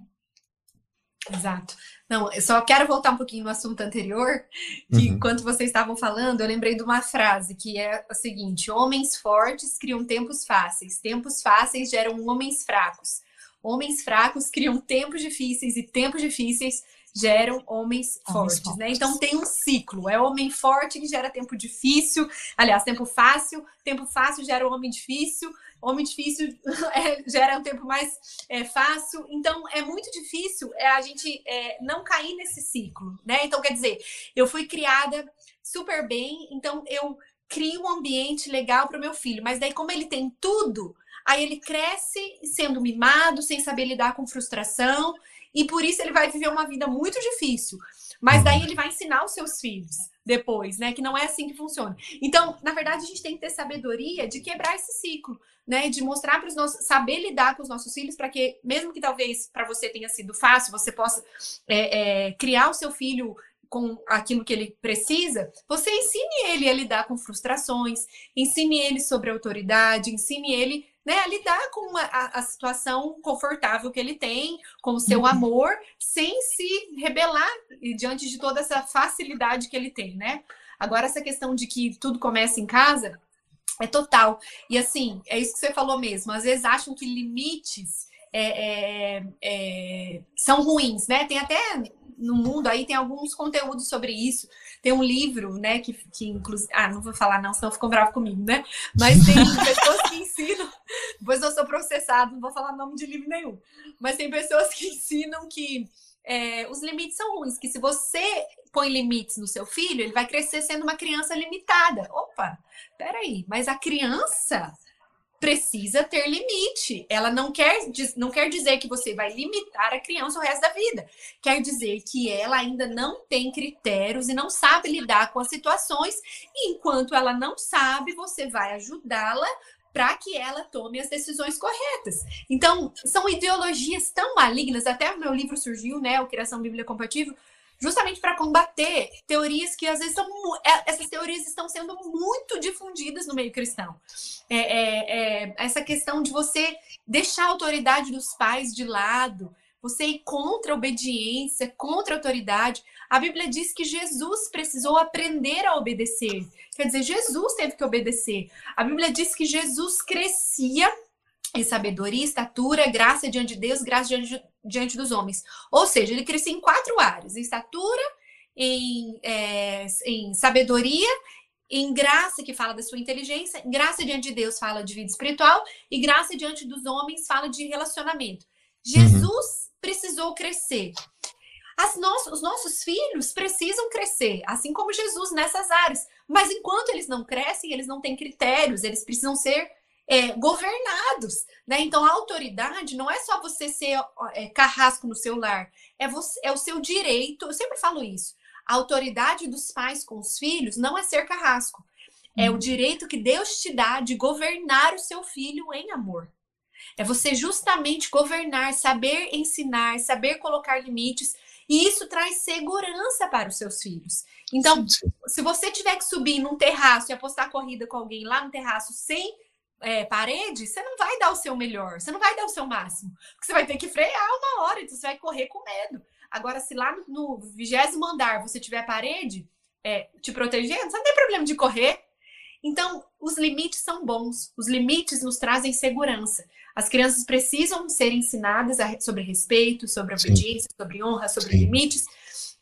Exato. Não, eu só quero voltar um pouquinho no assunto anterior, que uhum. enquanto vocês estavam falando, eu lembrei de uma frase que é a seguinte: homens fortes criam tempos fáceis, tempos fáceis geram homens fracos. Homens fracos criam tempos difíceis e tempos difíceis geram homens, homens fortes, fortes, né? Então tem um ciclo. É homem forte que gera tempo difícil, aliás, tempo fácil, tempo fácil gera homem difícil, homem difícil é, gera um tempo mais é, fácil. Então é muito difícil é, a gente é, não cair nesse ciclo, né? Então quer dizer, eu fui criada super bem, então eu crio um ambiente legal para o meu filho, mas daí como ele tem tudo Aí ele cresce sendo mimado, sem saber lidar com frustração, e por isso ele vai viver uma vida muito difícil. Mas daí ele vai ensinar os seus filhos depois, né? Que não é assim que funciona. Então, na verdade, a gente tem que ter sabedoria de quebrar esse ciclo, né? De mostrar para os nossos, saber lidar com os nossos filhos, para que, mesmo que talvez para você tenha sido fácil, você possa é, é, criar o seu filho com aquilo que ele precisa, você ensine ele a lidar com frustrações, ensine ele sobre autoridade, ensine ele né, a lidar com uma, a, a, situação confortável que ele tem, com o seu uhum. amor, sem se rebelar diante de toda essa facilidade que ele tem, né? Agora, essa questão de que tudo começa em casa é total. E assim, é isso que você falou mesmo. Às vezes acham que limites é, é, é, são ruins, né? Tem até no mundo aí tem alguns conteúdos sobre isso. Tem um livro, né, que, que inclusive. Ah, não vou falar, não, senão ficou bravo comigo, né? Mas tem pessoas que ensinam. Depois eu sou processado, não vou falar nome de livro nenhum. Mas tem pessoas que ensinam que é, os limites são ruins, que se você põe limites no seu filho, ele vai crescer sendo uma criança limitada. Opa, peraí, mas a criança precisa ter limite. Ela não quer, não quer dizer que você vai limitar a criança o resto da vida. Quer dizer que ela ainda não tem critérios e não sabe lidar com as situações. E enquanto ela não sabe, você vai ajudá-la para que ela tome as decisões corretas. Então, são ideologias tão malignas, até o meu livro surgiu, né, o Criação Bíblia Compatível, justamente para combater teorias que às vezes são é, essas teorias estão sendo muito difundidas no meio cristão. É, é, é, essa questão de você deixar a autoridade dos pais de lado, você ir contra a obediência, contra a autoridade. A Bíblia diz que Jesus precisou aprender a obedecer. Quer dizer, Jesus teve que obedecer. A Bíblia diz que Jesus crescia em sabedoria, estatura, graça diante de Deus, graça diante, diante dos homens. Ou seja, ele crescia em quatro áreas: em estatura, em, é, em sabedoria, em graça, que fala da sua inteligência, em graça diante de Deus fala de vida espiritual, e graça diante dos homens fala de relacionamento. Jesus uhum. Precisou crescer. No os nossos filhos precisam crescer, assim como Jesus nessas áreas. Mas enquanto eles não crescem, eles não têm critérios, eles precisam ser é, governados, né? Então a autoridade não é só você ser é, carrasco no seu lar, é, você, é o seu direito. Eu sempre falo isso. A autoridade dos pais com os filhos não é ser carrasco, é o uhum. direito que Deus te dá de governar o seu filho em amor. É você justamente governar, saber ensinar, saber colocar limites, e isso traz segurança para os seus filhos. Então, se você tiver que subir num terraço e apostar corrida com alguém lá no terraço sem é, parede, você não vai dar o seu melhor, você não vai dar o seu máximo. Porque você vai ter que frear uma hora, então você vai correr com medo. Agora, se lá no vigésimo andar você tiver parede é, te protegendo, você não tem problema de correr. Então, os limites são bons, os limites nos trazem segurança. As crianças precisam ser ensinadas sobre respeito, sobre obediência, Sim. sobre honra, sobre Sim. limites.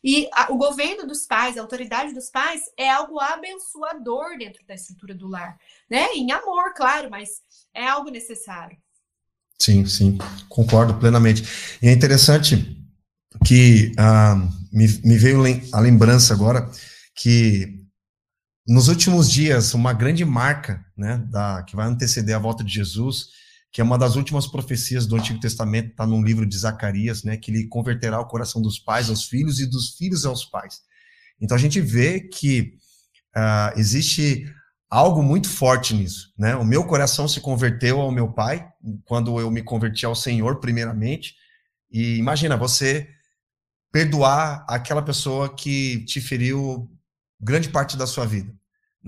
E a, o governo dos pais, a autoridade dos pais é algo abençoador dentro da estrutura do lar, né? Em amor, claro, mas é algo necessário. Sim, sim, concordo plenamente. E é interessante que ah, me, me veio a lembrança agora que nos últimos dias, uma grande marca, né, da, que vai anteceder a volta de Jesus, que é uma das últimas profecias do Antigo Testamento, está num livro de Zacarias, né, que ele converterá o coração dos pais aos filhos e dos filhos aos pais. Então a gente vê que uh, existe algo muito forte nisso, né? O meu coração se converteu ao meu pai quando eu me converti ao Senhor primeiramente. E imagina você perdoar aquela pessoa que te feriu grande parte da sua vida,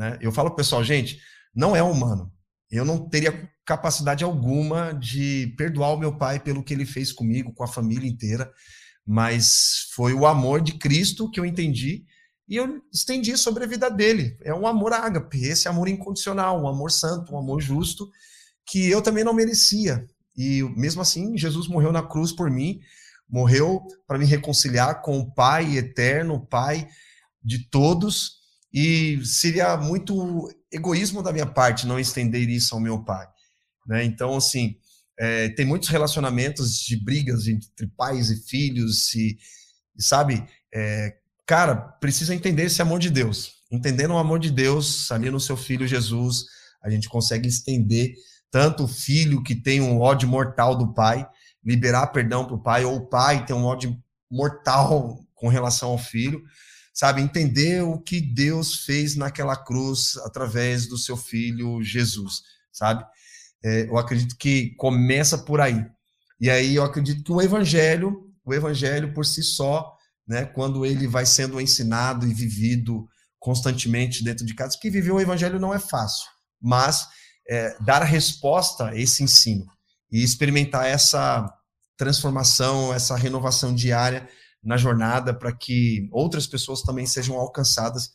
né? Eu falo pro pessoal, gente, não é humano. Eu não teria capacidade alguma de perdoar o meu pai pelo que ele fez comigo, com a família inteira, mas foi o amor de Cristo que eu entendi e eu estendi sobre a vida dele. É um amor ágape, esse amor incondicional, um amor santo, um amor justo, que eu também não merecia. E mesmo assim, Jesus morreu na cruz por mim, morreu para me reconciliar com o Pai eterno, o Pai de todos, e seria muito egoísmo da minha parte não estender isso ao meu pai. Né? Então, assim, é, tem muitos relacionamentos de brigas entre pais e filhos, e, e sabe, é, cara, precisa entender esse amor de Deus. Entendendo o amor de Deus ali no seu filho Jesus, a gente consegue estender tanto o filho que tem um ódio mortal do pai, liberar perdão para o pai, ou o pai tem um ódio mortal com relação ao filho, sabe? Entender o que Deus fez naquela cruz através do seu filho Jesus, sabe? É, eu acredito que começa por aí. E aí eu acredito que o evangelho, o evangelho por si só, né, quando ele vai sendo ensinado e vivido constantemente dentro de casa, que viver o evangelho não é fácil, mas é, dar a resposta a esse ensino e experimentar essa transformação, essa renovação diária na jornada para que outras pessoas também sejam alcançadas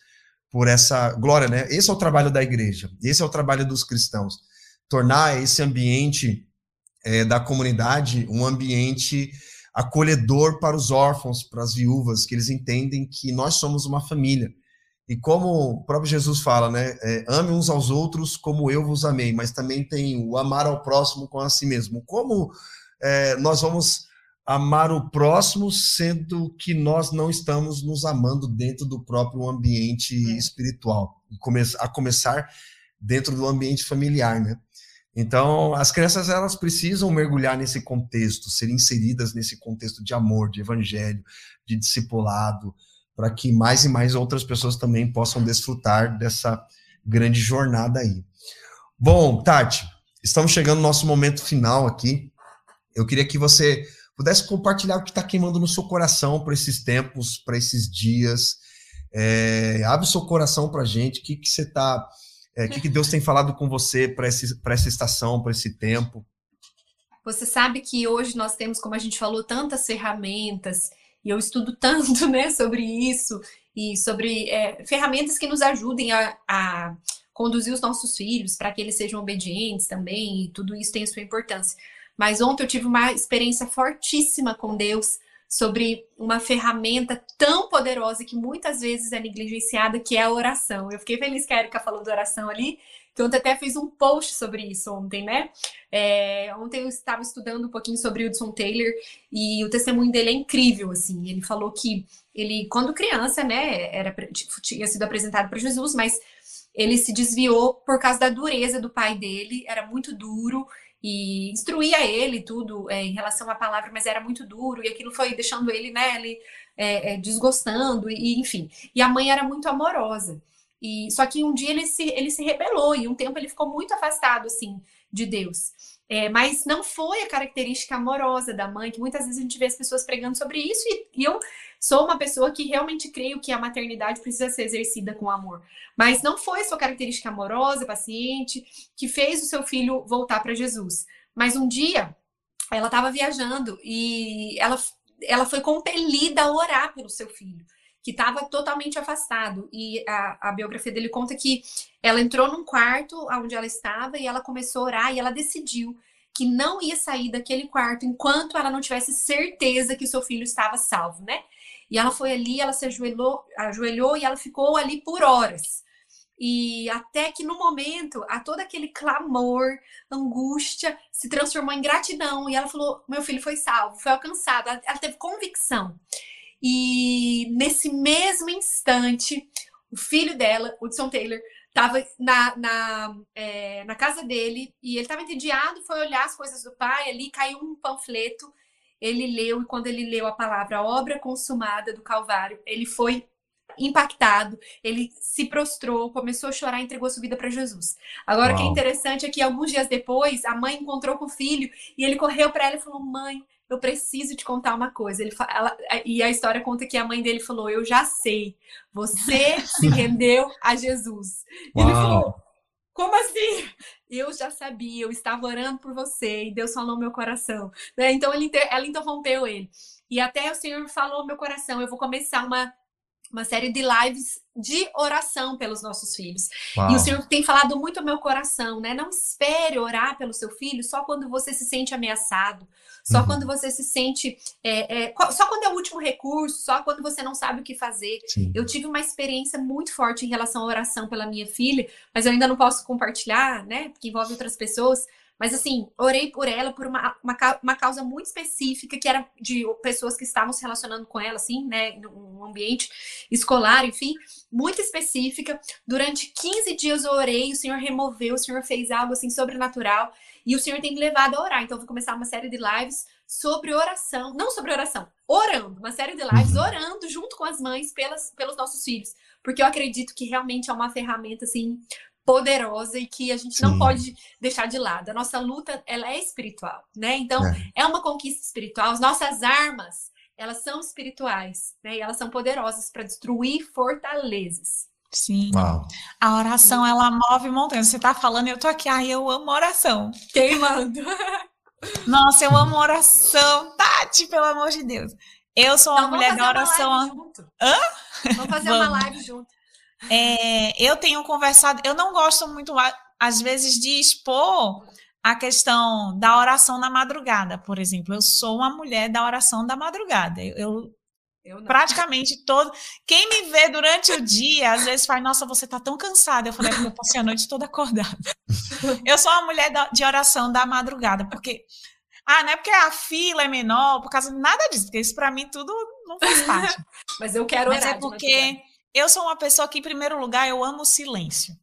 por essa glória, né? Esse é o trabalho da igreja, esse é o trabalho dos cristãos tornar esse ambiente é, da comunidade um ambiente acolhedor para os órfãos, para as viúvas, que eles entendem que nós somos uma família. E como o próprio Jesus fala, né? É, ame uns aos outros como eu vos amei, mas também tem o amar ao próximo com a si mesmo. Como é, nós vamos amar o próximo, sendo que nós não estamos nos amando dentro do próprio ambiente é. espiritual, a começar dentro do ambiente familiar, né? Então, as crianças elas precisam mergulhar nesse contexto, ser inseridas nesse contexto de amor, de evangelho, de discipulado, para que mais e mais outras pessoas também possam desfrutar dessa grande jornada aí. Bom, Tati, estamos chegando no nosso momento final aqui. Eu queria que você pudesse compartilhar o que está queimando no seu coração para esses tempos, para esses dias. É, abre o seu coração para a gente, o que, que você está é, o que, que Deus tem falado com você para essa estação, para esse tempo? Você sabe que hoje nós temos, como a gente falou, tantas ferramentas, e eu estudo tanto né, sobre isso, e sobre é, ferramentas que nos ajudem a, a conduzir os nossos filhos para que eles sejam obedientes também, e tudo isso tem sua importância. Mas ontem eu tive uma experiência fortíssima com Deus sobre uma ferramenta tão poderosa que muitas vezes é negligenciada, que é a oração. Eu fiquei feliz que a Erika falou de oração ali, que ontem até fiz um post sobre isso ontem, né? É, ontem eu estava estudando um pouquinho sobre Hudson Taylor e o testemunho dele é incrível, assim. Ele falou que ele, quando criança, né, era, tinha sido apresentado para Jesus, mas ele se desviou por causa da dureza do pai dele, era muito duro, e instruía ele tudo é, em relação à palavra, mas era muito duro, e aquilo foi deixando ele, né, ele, é, é, desgostando, e enfim. E a mãe era muito amorosa. E só que um dia ele se, ele se rebelou, e um tempo ele ficou muito afastado, assim, de Deus. É, mas não foi a característica amorosa da mãe, que muitas vezes a gente vê as pessoas pregando sobre isso, e, e eu sou uma pessoa que realmente creio que a maternidade precisa ser exercida com amor. Mas não foi sua característica amorosa, paciente, que fez o seu filho voltar para Jesus. Mas um dia ela estava viajando e ela, ela foi compelida a orar pelo seu filho, que estava totalmente afastado. E a, a biografia dele conta que ela entrou num quarto onde ela estava e ela começou a orar e ela decidiu que não ia sair daquele quarto enquanto ela não tivesse certeza que seu filho estava salvo, né? E ela foi ali, ela se ajoelhou, ajoelhou e ela ficou ali por horas. E até que no momento, a todo aquele clamor, angústia, se transformou em gratidão. E ela falou: meu filho foi salvo, foi alcançado. Ela, teve convicção. E nesse mesmo instante, o filho dela, Hudson Taylor, estava na, na, é, na casa dele e ele estava entediado, foi olhar as coisas do pai, ali caiu um panfleto, ele leu, e quando ele leu a palavra obra consumada do Calvário, ele foi impactado, ele se prostrou, começou a chorar e entregou sua vida para Jesus. Agora, o que é interessante é que alguns dias depois, a mãe encontrou com o filho e ele correu para ela e falou: Mãe, eu preciso te contar uma coisa. Ele, ela, e a história conta que a mãe dele falou: Eu já sei, você se rendeu a Jesus. E ele falou: Como assim? Eu já sabia, eu estava orando por você e Deus falou meu coração. Né? Então ele, ela interrompeu ele. E até o Senhor falou meu coração: Eu vou começar uma uma série de lives de oração pelos nossos filhos. Uau. E o Senhor tem falado muito ao meu coração, né? Não espere orar pelo seu filho só quando você se sente ameaçado, só uhum. quando você se sente. É, é, só quando é o último recurso, só quando você não sabe o que fazer. Sim. Eu tive uma experiência muito forte em relação à oração pela minha filha, mas eu ainda não posso compartilhar, né? Porque envolve outras pessoas. Mas assim, orei por ela por uma, uma, uma, causa muito específica, que era de pessoas que estavam se relacionando com ela, assim, né? Num ambiente escolar, enfim, muito específica. Durante 15 dias eu orei, o Senhor removeu, o Senhor fez algo assim sobrenatural. E o Senhor tem me levado a orar. Então, eu vou começar uma série de lives sobre oração. Não sobre oração, orando. Uma série de lives uhum. orando junto com as mães pelas, pelos nossos filhos. Porque eu acredito que realmente é uma ferramenta, assim, poderosa e que a gente Sim. não pode deixar de lado. A nossa luta, ela é espiritual, né? Então, é, é uma conquista espiritual. As nossas armas, elas são espirituais, né? E elas são poderosas para destruir fortalezas. Sim. Uau. A oração, ela move montanhas. Você tá falando, eu tô aqui, ai, eu amo oração. Queimando. Nossa, eu amo oração. Tati, pelo amor de Deus. Eu sou uma então, mulher da oração. Hã? Vamos fazer vamos. uma live junto. É, eu tenho conversado, eu não gosto muito, às vezes, de expor a questão da oração na madrugada, por exemplo. Eu sou uma mulher da oração da madrugada. Eu, eu praticamente todo. Quem me vê durante o dia, às vezes fala, nossa, você tá tão cansada. Eu falei, eu passei a noite toda acordada. eu sou uma mulher de oração da madrugada, porque. Ah, não é porque a fila é menor, por causa de nada disso, porque isso para mim tudo não faz parte. Mas eu quero Mas é porque eu sou uma pessoa que, em primeiro lugar, eu amo o silêncio.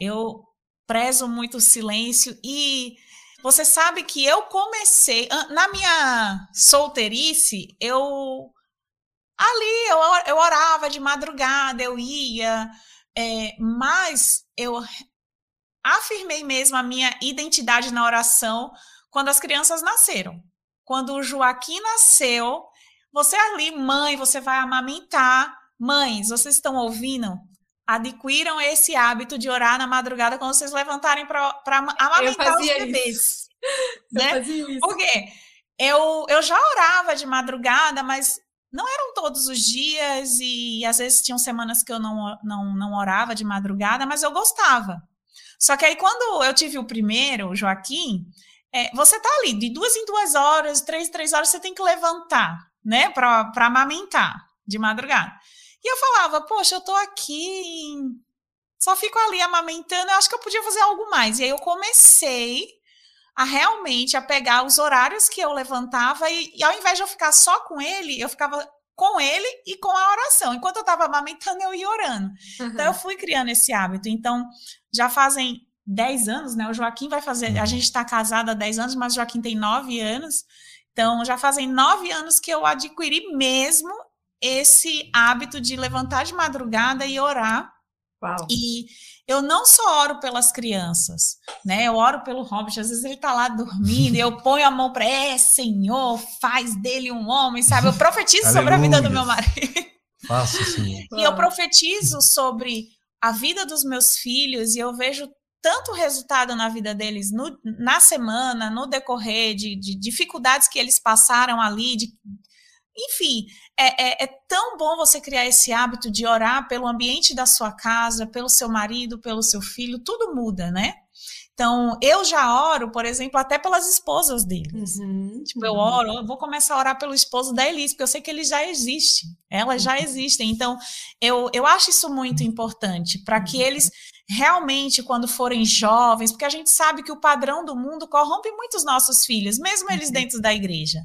Eu prezo muito o silêncio e você sabe que eu comecei na minha solteirice, eu ali eu, eu orava de madrugada, eu ia, é, mas eu afirmei mesmo a minha identidade na oração quando as crianças nasceram. Quando o Joaquim nasceu, você ali, mãe, você vai amamentar, Mães, vocês estão ouvindo? Adquiram esse hábito de orar na madrugada quando vocês levantarem para amamentar os bebês. Isso. Né? Eu Porque eu, eu já orava de madrugada, mas não eram todos os dias e às vezes tinham semanas que eu não, não, não orava de madrugada, mas eu gostava. Só que aí quando eu tive o primeiro, o Joaquim, é, você tá ali de duas em duas horas, três em três horas, você tem que levantar, né, para amamentar de madrugada. E eu falava, poxa, eu tô aqui, só fico ali amamentando, eu acho que eu podia fazer algo mais. E aí eu comecei a realmente a pegar os horários que eu levantava e, e ao invés de eu ficar só com ele, eu ficava com ele e com a oração. Enquanto eu estava amamentando, eu ia orando. Uhum. Então eu fui criando esse hábito. Então já fazem 10 anos, né? O Joaquim vai fazer. A gente está casado há 10 anos, mas o Joaquim tem 9 anos. Então já fazem 9 anos que eu adquiri mesmo esse hábito de levantar de madrugada e orar. Uau. E eu não só oro pelas crianças, né? Eu oro pelo Robert, às vezes ele tá lá dormindo, eu ponho a mão para, é, Senhor, faz dele um homem, sabe? Eu profetizo sobre a vida do meu marido. Faça, Senhor. E eu profetizo sobre a vida dos meus filhos e eu vejo tanto resultado na vida deles no, na semana, no decorrer de, de dificuldades que eles passaram ali, de enfim, é, é, é, tão bom você criar esse hábito de orar pelo ambiente da sua casa, pelo seu marido, pelo seu filho, tudo muda, né? Então, eu já oro, por exemplo, até pelas esposas deles. Uhum, tipo, eu oro, eu vou começar a orar pelo esposo da Elis, porque eu sei que ele já existe. Elas já uhum. existem. Então, eu, eu acho isso muito importante, para que uhum. eles realmente, quando forem jovens, porque a gente sabe que o padrão do mundo corrompe muito os nossos filhos, mesmo eles uhum. dentro da igreja.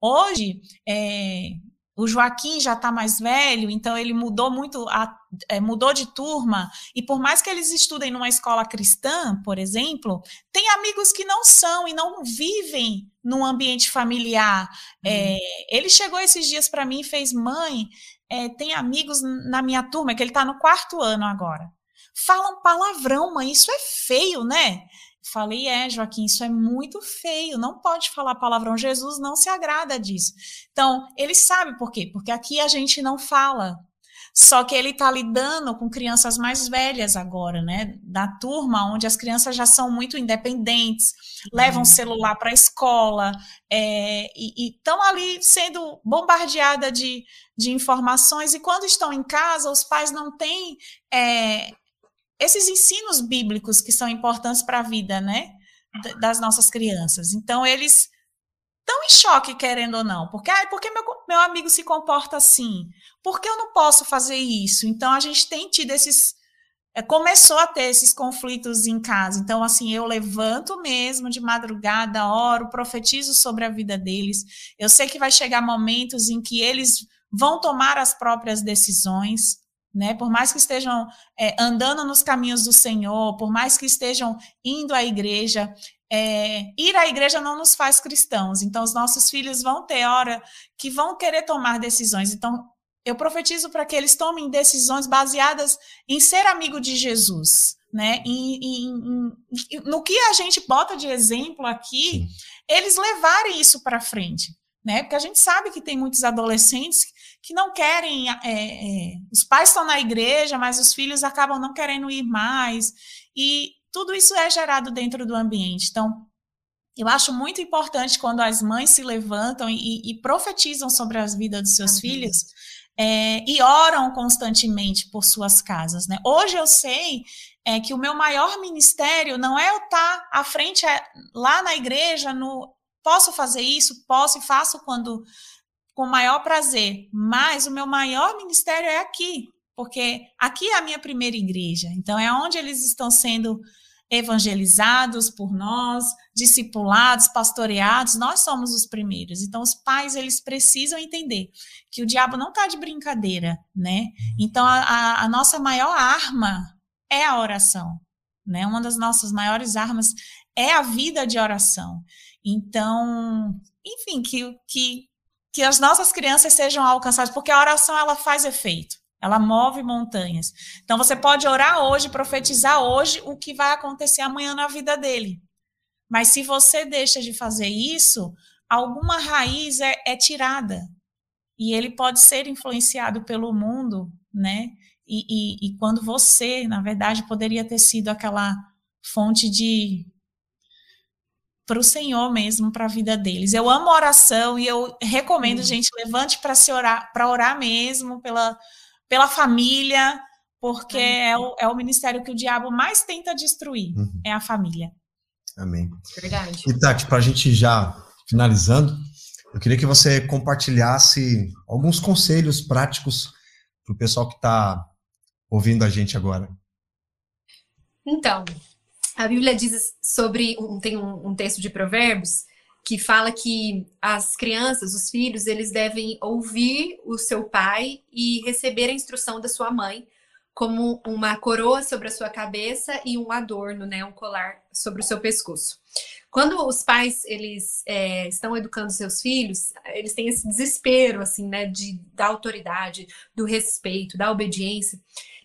Hoje, é, o Joaquim já está mais velho, então ele mudou muito, a, é, mudou de turma, e por mais que eles estudem numa escola cristã, por exemplo, tem amigos que não são e não vivem num ambiente familiar. É, uhum. É, ele chegou esses dias para mim e fez, mãe, é, tem amigos na minha turma, que ele está no quarto ano agora. Falam palavrão, mãe, isso é feio, né? Falei, é, Joaquim, isso é muito feio, não pode falar palavrão, Jesus não se agrada disso. Então, ele sabe por quê? Porque aqui a gente não fala. Só que ele está lidando com crianças mais velhas agora, né? Da turma, onde as crianças já são muito independentes, levam uhum. celular para a escola, é, e estão ali sendo bombardeada de, de informações, e quando estão em casa, os pais não têm é, esses ensinos bíblicos que são importantes para a vida, né, das nossas crianças. Então eles estão em choque, querendo ou não, porque ah, porque meu, meu amigo se comporta assim, por que eu não posso fazer isso? Então a gente tem tido esses é, começou a ter esses conflitos em casa. Então, assim, eu levanto mesmo de madrugada, oro, profetizo sobre a vida deles. Eu sei que vai chegar momentos em que eles vão tomar as próprias decisões né? Por mais que estejam é, andando nos caminhos do Senhor, por mais que estejam indo à igreja, é, ir à igreja não nos faz cristãos. Então, os nossos filhos vão ter hora que vão querer tomar decisões. Então, eu profetizo para que eles tomem decisões baseadas em ser amigo de Jesus, né? Em, em, em, no que a gente bota de exemplo aqui, eles levarem isso para frente, né? Porque a gente sabe que tem muitos adolescentes que não querem. É, é, os pais estão na igreja, mas os filhos acabam não querendo ir mais. E tudo isso é gerado dentro do ambiente. Então, eu acho muito importante quando as mães se levantam e, e profetizam sobre as vidas dos seus filhos é, e oram constantemente por suas casas. Né? Hoje eu sei é, que o meu maior ministério não é eu estar à frente é, lá na igreja, no posso fazer isso, posso e faço quando com maior prazer, mas o meu maior ministério é aqui, porque aqui é a minha primeira igreja. Então é onde eles estão sendo evangelizados por nós, discipulados, pastoreados, nós somos os primeiros. Então os pais eles precisam entender que o diabo não está de brincadeira, né? Então a, a, a nossa maior arma é a oração, né? Uma das nossas maiores armas é a vida de oração. Então, enfim, que, que que as nossas crianças sejam alcançadas, porque a oração ela faz efeito, ela move montanhas. Então você pode orar hoje, profetizar hoje o que vai acontecer amanhã na vida dele. Mas se você deixa de fazer isso, alguma raiz é, é tirada e ele pode ser influenciado pelo mundo, né? E, e, e quando você, na verdade, poderia ter sido aquela fonte de para o Senhor mesmo, para a vida deles. Eu amo oração e eu recomendo, uhum. gente, levante para se orar, para orar mesmo pela, pela família, porque é, o, é o ministério que o diabo mais tenta destruir, uhum. é a família. Amém. Verdade. E Tati, para a gente já finalizando, eu queria que você compartilhasse alguns conselhos práticos para o pessoal que está ouvindo a gente agora. Então, a Bíblia diz sobre, um, tem um, um texto de Provérbios que fala que as crianças, os filhos, eles devem ouvir o seu pai e receber a instrução da sua mãe, como uma coroa sobre a sua cabeça e um adorno, né, um colar sobre o seu pescoço. Quando os pais eles é, estão educando seus filhos, eles têm esse desespero assim, né, de da autoridade, do respeito, da obediência.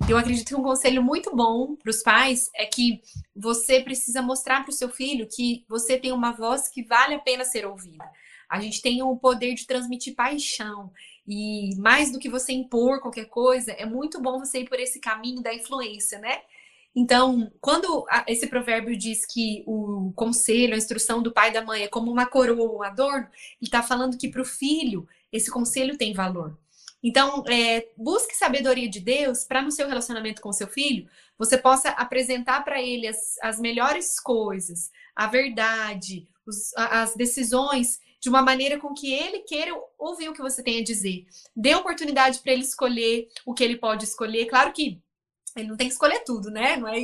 Eu acredito que um conselho muito bom para os pais é que você precisa mostrar para o seu filho que você tem uma voz que vale a pena ser ouvida. A gente tem o poder de transmitir paixão. E mais do que você impor qualquer coisa, é muito bom você ir por esse caminho da influência, né? Então, quando esse provérbio diz que o conselho, a instrução do pai e da mãe é como uma coroa, um adorno, ele está falando que para o filho esse conselho tem valor. Então, é, busque sabedoria de Deus para no seu relacionamento com seu filho você possa apresentar para ele as, as melhores coisas, a verdade, os, as decisões de uma maneira com que ele queira ouvir o que você tem a dizer. Dê oportunidade para ele escolher o que ele pode escolher. Claro que ele não tem que escolher tudo, né? Não é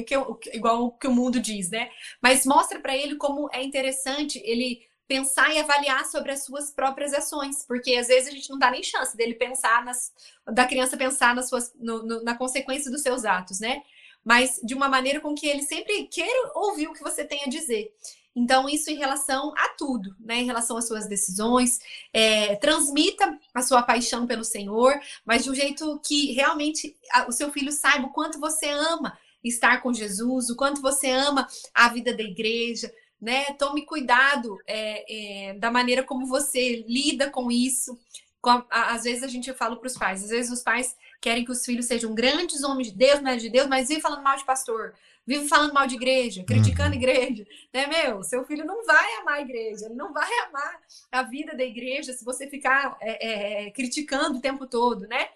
igual o que o mundo diz, né? Mas mostra para ele como é interessante ele pensar e avaliar sobre as suas próprias ações, porque às vezes a gente não dá nem chance dele pensar nas, da criança pensar nas suas, no, no, na consequência dos seus atos, né? Mas de uma maneira com que ele sempre queira ouvir o que você tem a dizer. Então, isso em relação a tudo, né? Em relação às suas decisões, é, transmita a sua paixão pelo Senhor, mas de um jeito que realmente o seu filho saiba o quanto você ama estar com Jesus, o quanto você ama a vida da igreja, né? Tome cuidado é, é, da maneira como você lida com isso. Com a, às vezes a gente fala para os pais, às vezes os pais querem que os filhos sejam grandes homens de Deus, mulheres de Deus, mas vivem falando mal de pastor, vivem falando mal de igreja, criticando uhum. igreja, né, meu? Seu filho não vai amar a igreja, ele não vai amar a vida da igreja se você ficar é, é, criticando o tempo todo, né?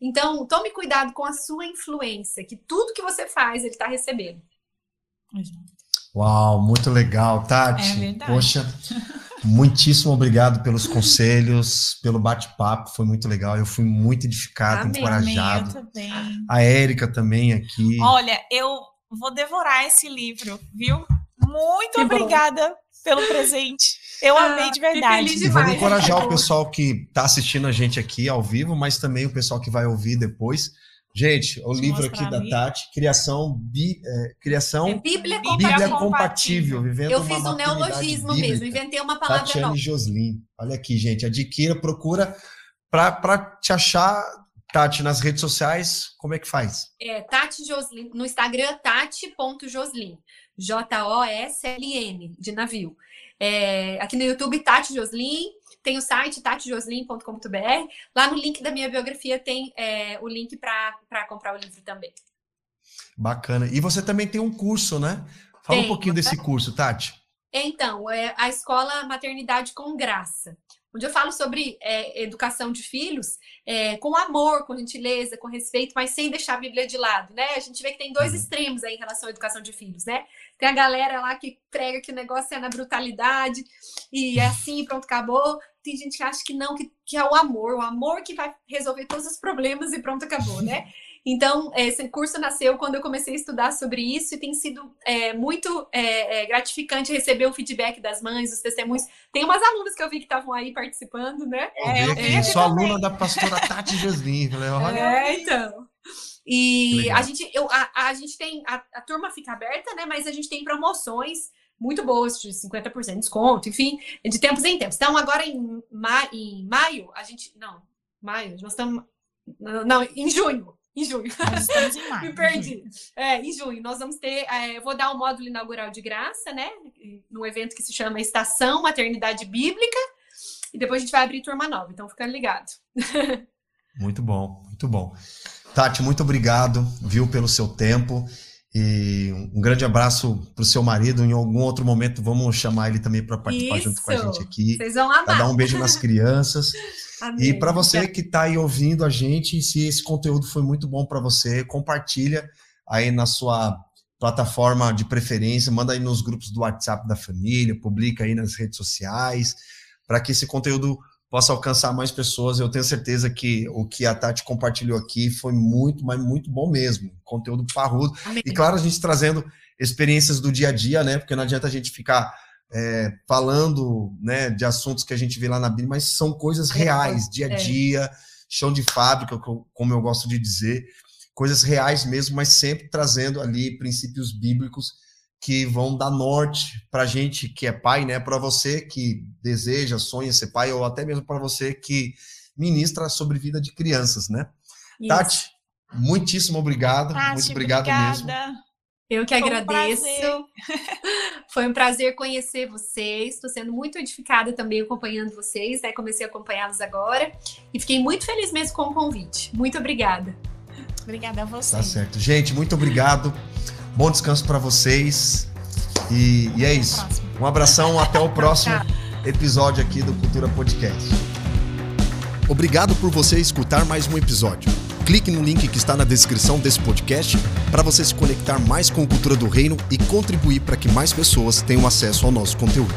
Então, tome cuidado com a sua influência, que tudo que você faz, ele está recebendo. Uau, muito legal, Tati. É verdade. Poxa, muitíssimo obrigado pelos conselhos, pelo bate-papo, foi muito legal. Eu fui muito edificado, Amém. encorajado. Eu também. A Érica também aqui. Olha, eu vou devorar esse livro, viu? Muito que obrigada bom. pelo presente. Eu ah, amei de verdade. E vamos encorajar o pessoal que está assistindo a gente aqui ao vivo, mas também o pessoal que vai ouvir depois Gente, o livro aqui da Tati, Criação, bi, é, criação é Bíblia, Bíblia compatível. vivendo Eu fiz um neologismo bíblica. mesmo, inventei uma palavra Tatiane nova. Joslin. Olha aqui, gente, adquira, procura para te achar, Tati, nas redes sociais, como é que faz? É, Tati Joslin, no Instagram, tati.joslin, J-O-S-L-N, de navio. É, aqui no YouTube, Tati Joslin, tem o site tatijoslin.com.br. Lá no link da minha biografia tem é, o link para comprar o livro também. Bacana. E você também tem um curso, né? Fala tem, um pouquinho desse curso, Tati. Então, é a Escola Maternidade com Graça onde eu falo sobre é, educação de filhos é, com amor, com gentileza, com respeito, mas sem deixar a Bíblia de lado, né? A gente vê que tem dois uhum. extremos aí em relação à educação de filhos, né? Tem a galera lá que prega que o negócio é na brutalidade e é assim, pronto, acabou. Tem gente que acha que não, que, que é o amor, o amor que vai resolver todos os problemas e pronto, acabou, né? Então, esse curso nasceu quando eu comecei a estudar sobre isso e tem sido é, muito é, é, gratificante receber o feedback das mães, os testemunhos. Tem umas alunas que eu vi que estavam aí participando, né? É, eu vi sou aluna da pastora Tati. Olha. É, então. E a gente, eu, a, a gente tem, a, a turma fica aberta, né? Mas a gente tem promoções muito boas, de 50% de desconto, enfim, de tempos em tempos. Então, agora em, ma em maio, a gente. Não, maio, nós estamos. Não, em junho. Em junho. Nós estamos em maio. Me perdi. É, em junho. Nós vamos ter. É, eu vou dar o um módulo inaugural de graça, né? Num evento que se chama Estação Maternidade Bíblica. E depois a gente vai abrir turma nova. Então, fica ligado. muito bom, muito bom. Tati, muito obrigado, viu, pelo seu tempo. E um grande abraço para o seu marido. Em algum outro momento, vamos chamar ele também para participar Isso. junto com a gente aqui. Vocês vão amar. dar um beijo nas crianças. E para você que está aí ouvindo a gente, se esse conteúdo foi muito bom para você, compartilha aí na sua plataforma de preferência, manda aí nos grupos do WhatsApp da família, publica aí nas redes sociais, para que esse conteúdo possa alcançar mais pessoas. Eu tenho certeza que o que a Tati compartilhou aqui foi muito, mas muito bom mesmo. Conteúdo parrudo. Amém. E claro, a gente trazendo experiências do dia a dia, né? Porque não adianta a gente ficar é, falando né, de assuntos que a gente vê lá na Bíblia, mas são coisas é, reais, dia a é. dia, chão de fábrica, como eu gosto de dizer, coisas reais mesmo, mas sempre trazendo ali princípios bíblicos que vão dar norte para a gente que é pai, né? Para você que deseja, sonha ser pai, ou até mesmo para você que ministra sobre vida de crianças, né? Isso. Tati, muitíssimo obrigado, Tati, muito obrigado obrigada. mesmo. Eu que Foi agradeço. Um Foi um prazer conhecer vocês. Estou sendo muito edificada também acompanhando vocês, né? Comecei a acompanhá-los agora e fiquei muito feliz mesmo com o convite. Muito obrigada. Obrigada a você. Tá certo. Gente, muito obrigado. Bom descanso para vocês. E, e é isso. Um abração, até o próximo episódio aqui do Cultura Podcast. Obrigado por você escutar mais um episódio. Clique no link que está na descrição desse podcast para você se conectar mais com a cultura do reino e contribuir para que mais pessoas tenham acesso ao nosso conteúdo.